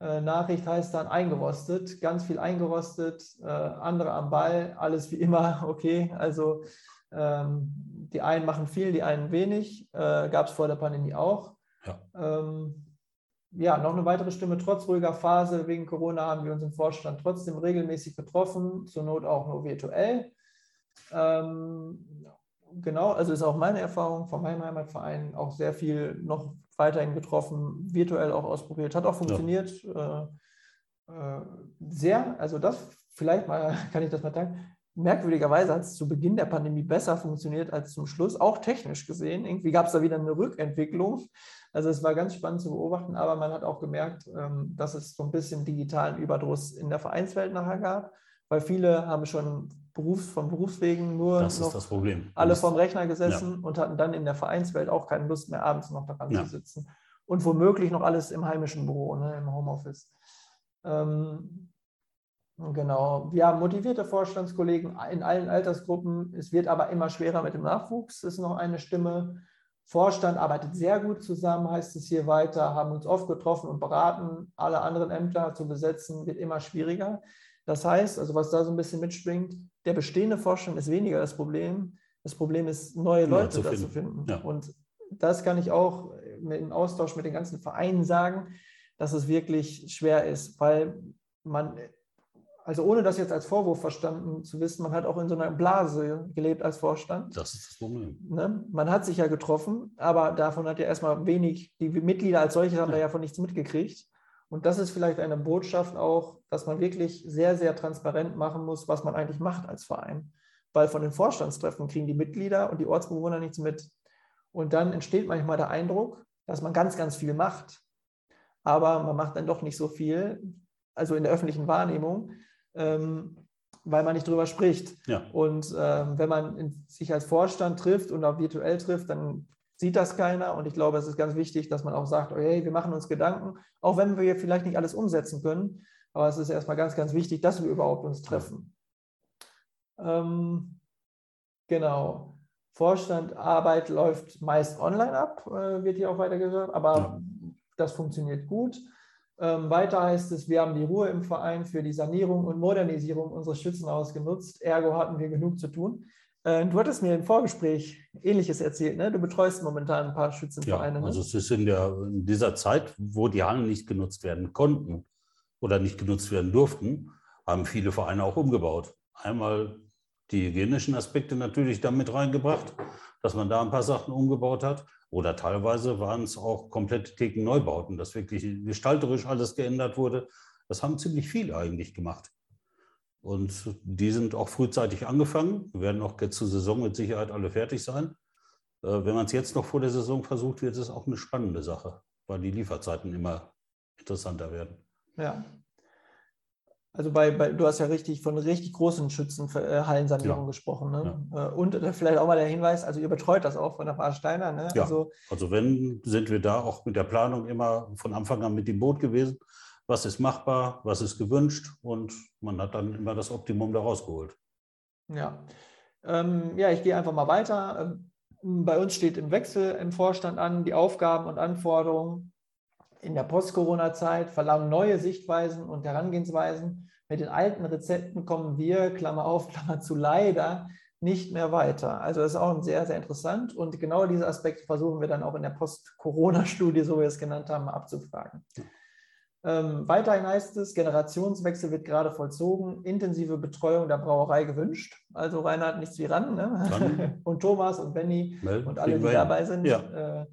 äh, äh, Nachricht heißt dann eingerostet, ganz viel eingerostet, äh, andere am Ball, alles wie immer, okay. Also ähm, die einen machen viel, die einen wenig. Äh, Gab es vor der Pandemie auch. Ja. Ähm, ja, noch eine weitere Stimme. Trotz ruhiger Phase wegen Corona haben wir uns im Vorstand trotzdem regelmäßig getroffen, zur Not auch nur virtuell. Ähm, genau, also ist auch meine Erfahrung von meinem Heimatverein auch sehr viel noch weiterhin getroffen, virtuell auch ausprobiert, hat auch funktioniert. Ja. Äh, äh, sehr, also das vielleicht mal, kann ich das mal sagen, merkwürdigerweise hat es zu Beginn der Pandemie besser funktioniert als zum Schluss, auch technisch gesehen. Irgendwie gab es da wieder eine Rückentwicklung. Also es war ganz spannend zu beobachten, aber man hat auch gemerkt, ähm, dass es so ein bisschen digitalen Überdruss in der Vereinswelt nachher gab, weil viele haben schon Berufs, von Berufswegen nur das noch alle vorm Rechner gesessen ja. und hatten dann in der Vereinswelt auch keine Lust mehr, abends noch daran ja. zu sitzen. Und womöglich noch alles im heimischen Büro, ne, im Homeoffice. Ähm, Genau. Wir haben motivierte Vorstandskollegen in allen Altersgruppen. Es wird aber immer schwerer mit dem Nachwuchs, das ist noch eine Stimme. Vorstand arbeitet sehr gut zusammen, heißt es hier weiter, haben uns oft getroffen und beraten. Alle anderen Ämter zu besetzen wird immer schwieriger. Das heißt, also was da so ein bisschen mitspringt, der bestehende Vorstand ist weniger das Problem. Das Problem ist, neue Leute ja, zu finden. finden. Ja. Und das kann ich auch im Austausch mit den ganzen Vereinen sagen, dass es wirklich schwer ist, weil man also ohne das jetzt als Vorwurf verstanden zu wissen, man hat auch in so einer Blase gelebt als Vorstand. Das ist das Problem. Ne? Man hat sich ja getroffen, aber davon hat ja erstmal wenig, die Mitglieder als solche haben ja. da ja von nichts mitgekriegt. Und das ist vielleicht eine Botschaft auch, dass man wirklich sehr, sehr transparent machen muss, was man eigentlich macht als Verein. Weil von den Vorstandstreffen kriegen die Mitglieder und die Ortsbewohner nichts mit. Und dann entsteht manchmal der Eindruck, dass man ganz, ganz viel macht, aber man macht dann doch nicht so viel, also in der öffentlichen Wahrnehmung, ähm, weil man nicht drüber spricht. Ja. Und ähm, wenn man in, sich als Vorstand trifft und auch virtuell trifft, dann sieht das keiner. Und ich glaube, es ist ganz wichtig, dass man auch sagt, oh, hey, wir machen uns Gedanken, auch wenn wir vielleicht nicht alles umsetzen können. Aber es ist erstmal ganz, ganz wichtig, dass wir überhaupt uns treffen. Ähm, genau. Vorstand Arbeit läuft meist online ab, äh, wird hier auch weiter gesagt, aber das funktioniert gut. Ähm, weiter heißt es, wir haben die Ruhe im Verein für die Sanierung und Modernisierung unseres Schützenhauses genutzt. Ergo hatten wir genug zu tun. Äh, du hattest mir im Vorgespräch Ähnliches erzählt, ne? Du betreust momentan ein paar Schützenvereine. Ja, ne? also es ist in, der, in dieser Zeit, wo die Hallen nicht genutzt werden konnten oder nicht genutzt werden durften, haben viele Vereine auch umgebaut. Einmal die hygienischen Aspekte natürlich damit reingebracht, dass man da ein paar Sachen umgebaut hat. Oder teilweise waren es auch komplette Thekenneubauten, dass wirklich gestalterisch alles geändert wurde. Das haben ziemlich viele eigentlich gemacht. Und die sind auch frühzeitig angefangen, werden auch jetzt zur Saison mit Sicherheit alle fertig sein. Äh, wenn man es jetzt noch vor der Saison versucht, wird es auch eine spannende Sache, weil die Lieferzeiten immer interessanter werden. Ja. Also bei, bei, du hast ja richtig von richtig großen Schützenhallensanierungen äh, ja. gesprochen. Ne? Ja. Äh, und vielleicht auch mal der Hinweis, also ihr betreut das auch von der Bar Steiner. Ne? Ja. Also, also wenn, sind wir da auch mit der Planung immer von Anfang an mit dem Boot gewesen was ist machbar, was ist gewünscht und man hat dann immer das Optimum daraus geholt. Ja, ähm, ja ich gehe einfach mal weiter. Ähm, bei uns steht im Wechsel im Vorstand an, die Aufgaben und Anforderungen in der Post-Corona-Zeit verlangen neue Sichtweisen und Herangehensweisen. Mit den alten Rezepten kommen wir, Klammer auf, Klammer zu, leider nicht mehr weiter. Also das ist auch sehr, sehr interessant und genau diese Aspekte versuchen wir dann auch in der Post-Corona-Studie, so wie wir es genannt haben, abzufragen. Ähm, weiterhin heißt es, Generationswechsel wird gerade vollzogen, intensive Betreuung der Brauerei gewünscht. Also Reinhard, nichts wie ran. Ne? und Thomas und Benny und alle, die dabei sind. Ja. Äh,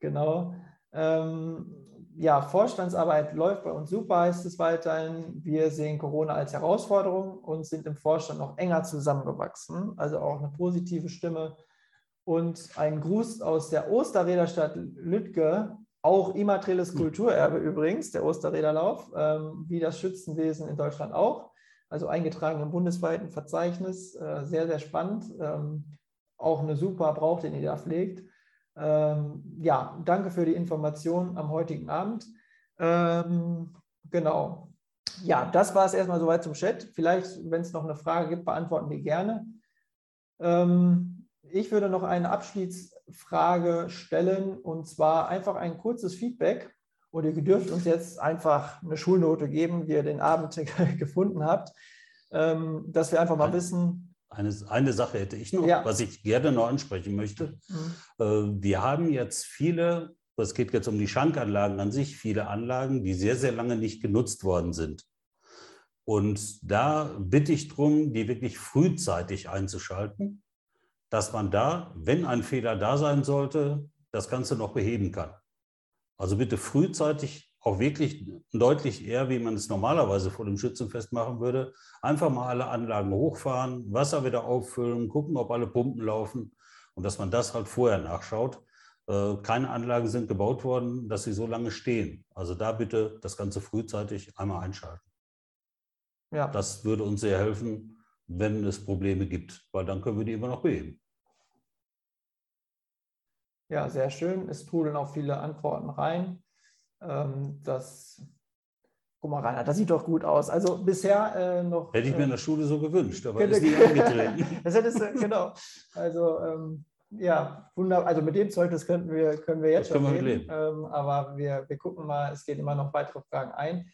genau. Ähm, ja, Vorstandsarbeit läuft bei uns super, heißt es weiterhin. Wir sehen Corona als Herausforderung und sind im Vorstand noch enger zusammengewachsen. Also auch eine positive Stimme. Und ein Gruß aus der Osterräderstadt Lüttke auch immaterielles hm. Kulturerbe übrigens, der Osterräderlauf, ähm, wie das Schützenwesen in Deutschland auch. Also eingetragen im bundesweiten Verzeichnis. Äh, sehr, sehr spannend. Ähm, auch eine super Brauch, den ihr da pflegt. Ähm, ja, danke für die Information am heutigen Abend. Ähm, genau. Ja, das war es erstmal soweit zum Chat. Vielleicht, wenn es noch eine Frage gibt, beantworten wir gerne. Ähm, ich würde noch eine Abschließ Frage stellen und zwar einfach ein kurzes Feedback. Und ihr dürft uns jetzt einfach eine Schulnote geben, wie ihr den Abend gefunden habt, ähm, dass wir einfach mal wissen. Eine, eine Sache hätte ich noch, ja. was ich gerne noch ansprechen möchte. Mhm. Äh, wir haben jetzt viele, es geht jetzt um die Schankanlagen an sich, viele Anlagen, die sehr, sehr lange nicht genutzt worden sind. Und da bitte ich darum, die wirklich frühzeitig einzuschalten dass man da, wenn ein Fehler da sein sollte, das Ganze noch beheben kann. Also bitte frühzeitig, auch wirklich deutlich eher, wie man es normalerweise vor dem Schützenfest machen würde, einfach mal alle Anlagen hochfahren, Wasser wieder auffüllen, gucken, ob alle Pumpen laufen und dass man das halt vorher nachschaut. Äh, keine Anlagen sind gebaut worden, dass sie so lange stehen. Also da bitte das Ganze frühzeitig einmal einschalten. Ja. Das würde uns sehr helfen, wenn es Probleme gibt, weil dann können wir die immer noch beheben. Ja, sehr schön. Es trudeln auch viele Antworten rein. Ähm, das, guck mal, Rainer, das sieht doch gut aus. Also bisher äh, noch. Hätte ich mir in der Schule so gewünscht, aber ist nicht angetreten. das hättest du, genau. Also, ähm, ja, wunderbar. Also mit dem Zeugnis könnten wir, können wir jetzt das schon reden. Ähm, aber wir, wir gucken mal, es gehen immer noch weitere Fragen ein.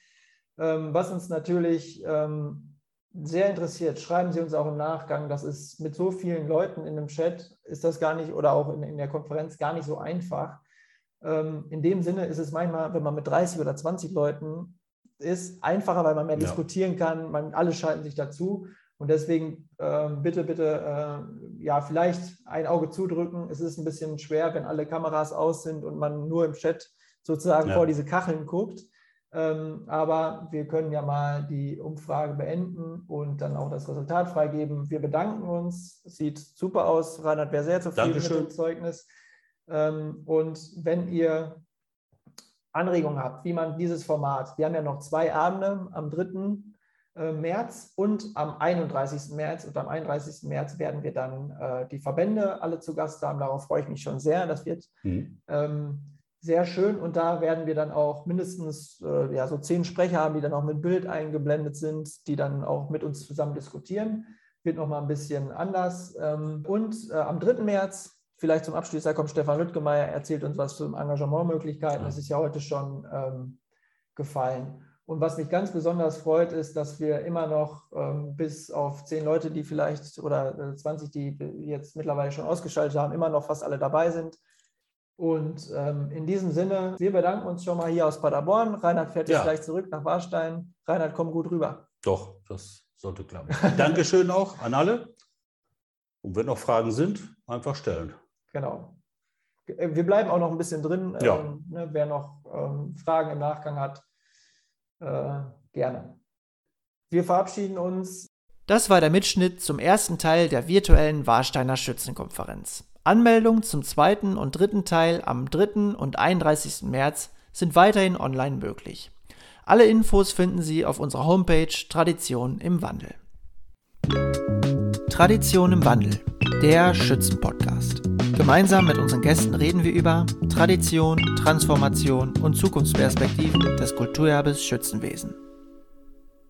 Ähm, was uns natürlich ähm, sehr interessiert, schreiben Sie uns auch im Nachgang. Das ist mit so vielen Leuten in dem Chat, ist das gar nicht oder auch in, in der Konferenz gar nicht so einfach. Ähm, in dem Sinne ist es manchmal, wenn man mit 30 oder 20 Leuten ist, einfacher, weil man mehr ja. diskutieren kann. Man, alle schalten sich dazu. Und deswegen ähm, bitte, bitte, äh, ja, vielleicht ein Auge zudrücken. Es ist ein bisschen schwer, wenn alle Kameras aus sind und man nur im Chat sozusagen ja. vor diese Kacheln guckt. Ähm, aber wir können ja mal die Umfrage beenden und dann auch das Resultat freigeben. Wir bedanken uns. Sieht super aus. Reinhard wäre sehr zufrieden Dankeschön. mit dem Zeugnis. Ähm, und wenn ihr Anregungen habt, wie man dieses Format, wir haben ja noch zwei Abende am 3. Äh, März und am 31. März und am 31. März werden wir dann äh, die Verbände alle zu Gast haben. Darauf freue ich mich schon sehr. Das wird mhm. ähm, sehr schön. Und da werden wir dann auch mindestens äh, ja, so zehn Sprecher haben, die dann auch mit Bild eingeblendet sind, die dann auch mit uns zusammen diskutieren. Wird nochmal ein bisschen anders. Ähm, und äh, am 3. März, vielleicht zum Abschluss, da kommt Stefan Lüttgemeier, erzählt uns was zu Engagementmöglichkeiten. Das ist ja heute schon ähm, gefallen. Und was mich ganz besonders freut, ist, dass wir immer noch ähm, bis auf zehn Leute, die vielleicht oder 20, äh, die jetzt mittlerweile schon ausgeschaltet haben, immer noch fast alle dabei sind. Und ähm, in diesem Sinne, wir bedanken uns schon mal hier aus Paderborn. Reinhard fährt jetzt gleich zurück nach Warstein. Reinhard, komm gut rüber. Doch, das sollte klappen. Dankeschön auch an alle. Und wenn noch Fragen sind, einfach stellen. Genau. Äh, wir bleiben auch noch ein bisschen drin. Ja. Ähm, ne, wer noch ähm, Fragen im Nachgang hat, äh, gerne. Wir verabschieden uns. Das war der Mitschnitt zum ersten Teil der virtuellen Warsteiner Schützenkonferenz. Anmeldungen zum zweiten und dritten Teil am 3. und 31. März sind weiterhin online möglich. Alle Infos finden Sie auf unserer Homepage Tradition im Wandel. Tradition im Wandel, der Schützenpodcast. Gemeinsam mit unseren Gästen reden wir über Tradition, Transformation und Zukunftsperspektiven des Kulturerbes Schützenwesen.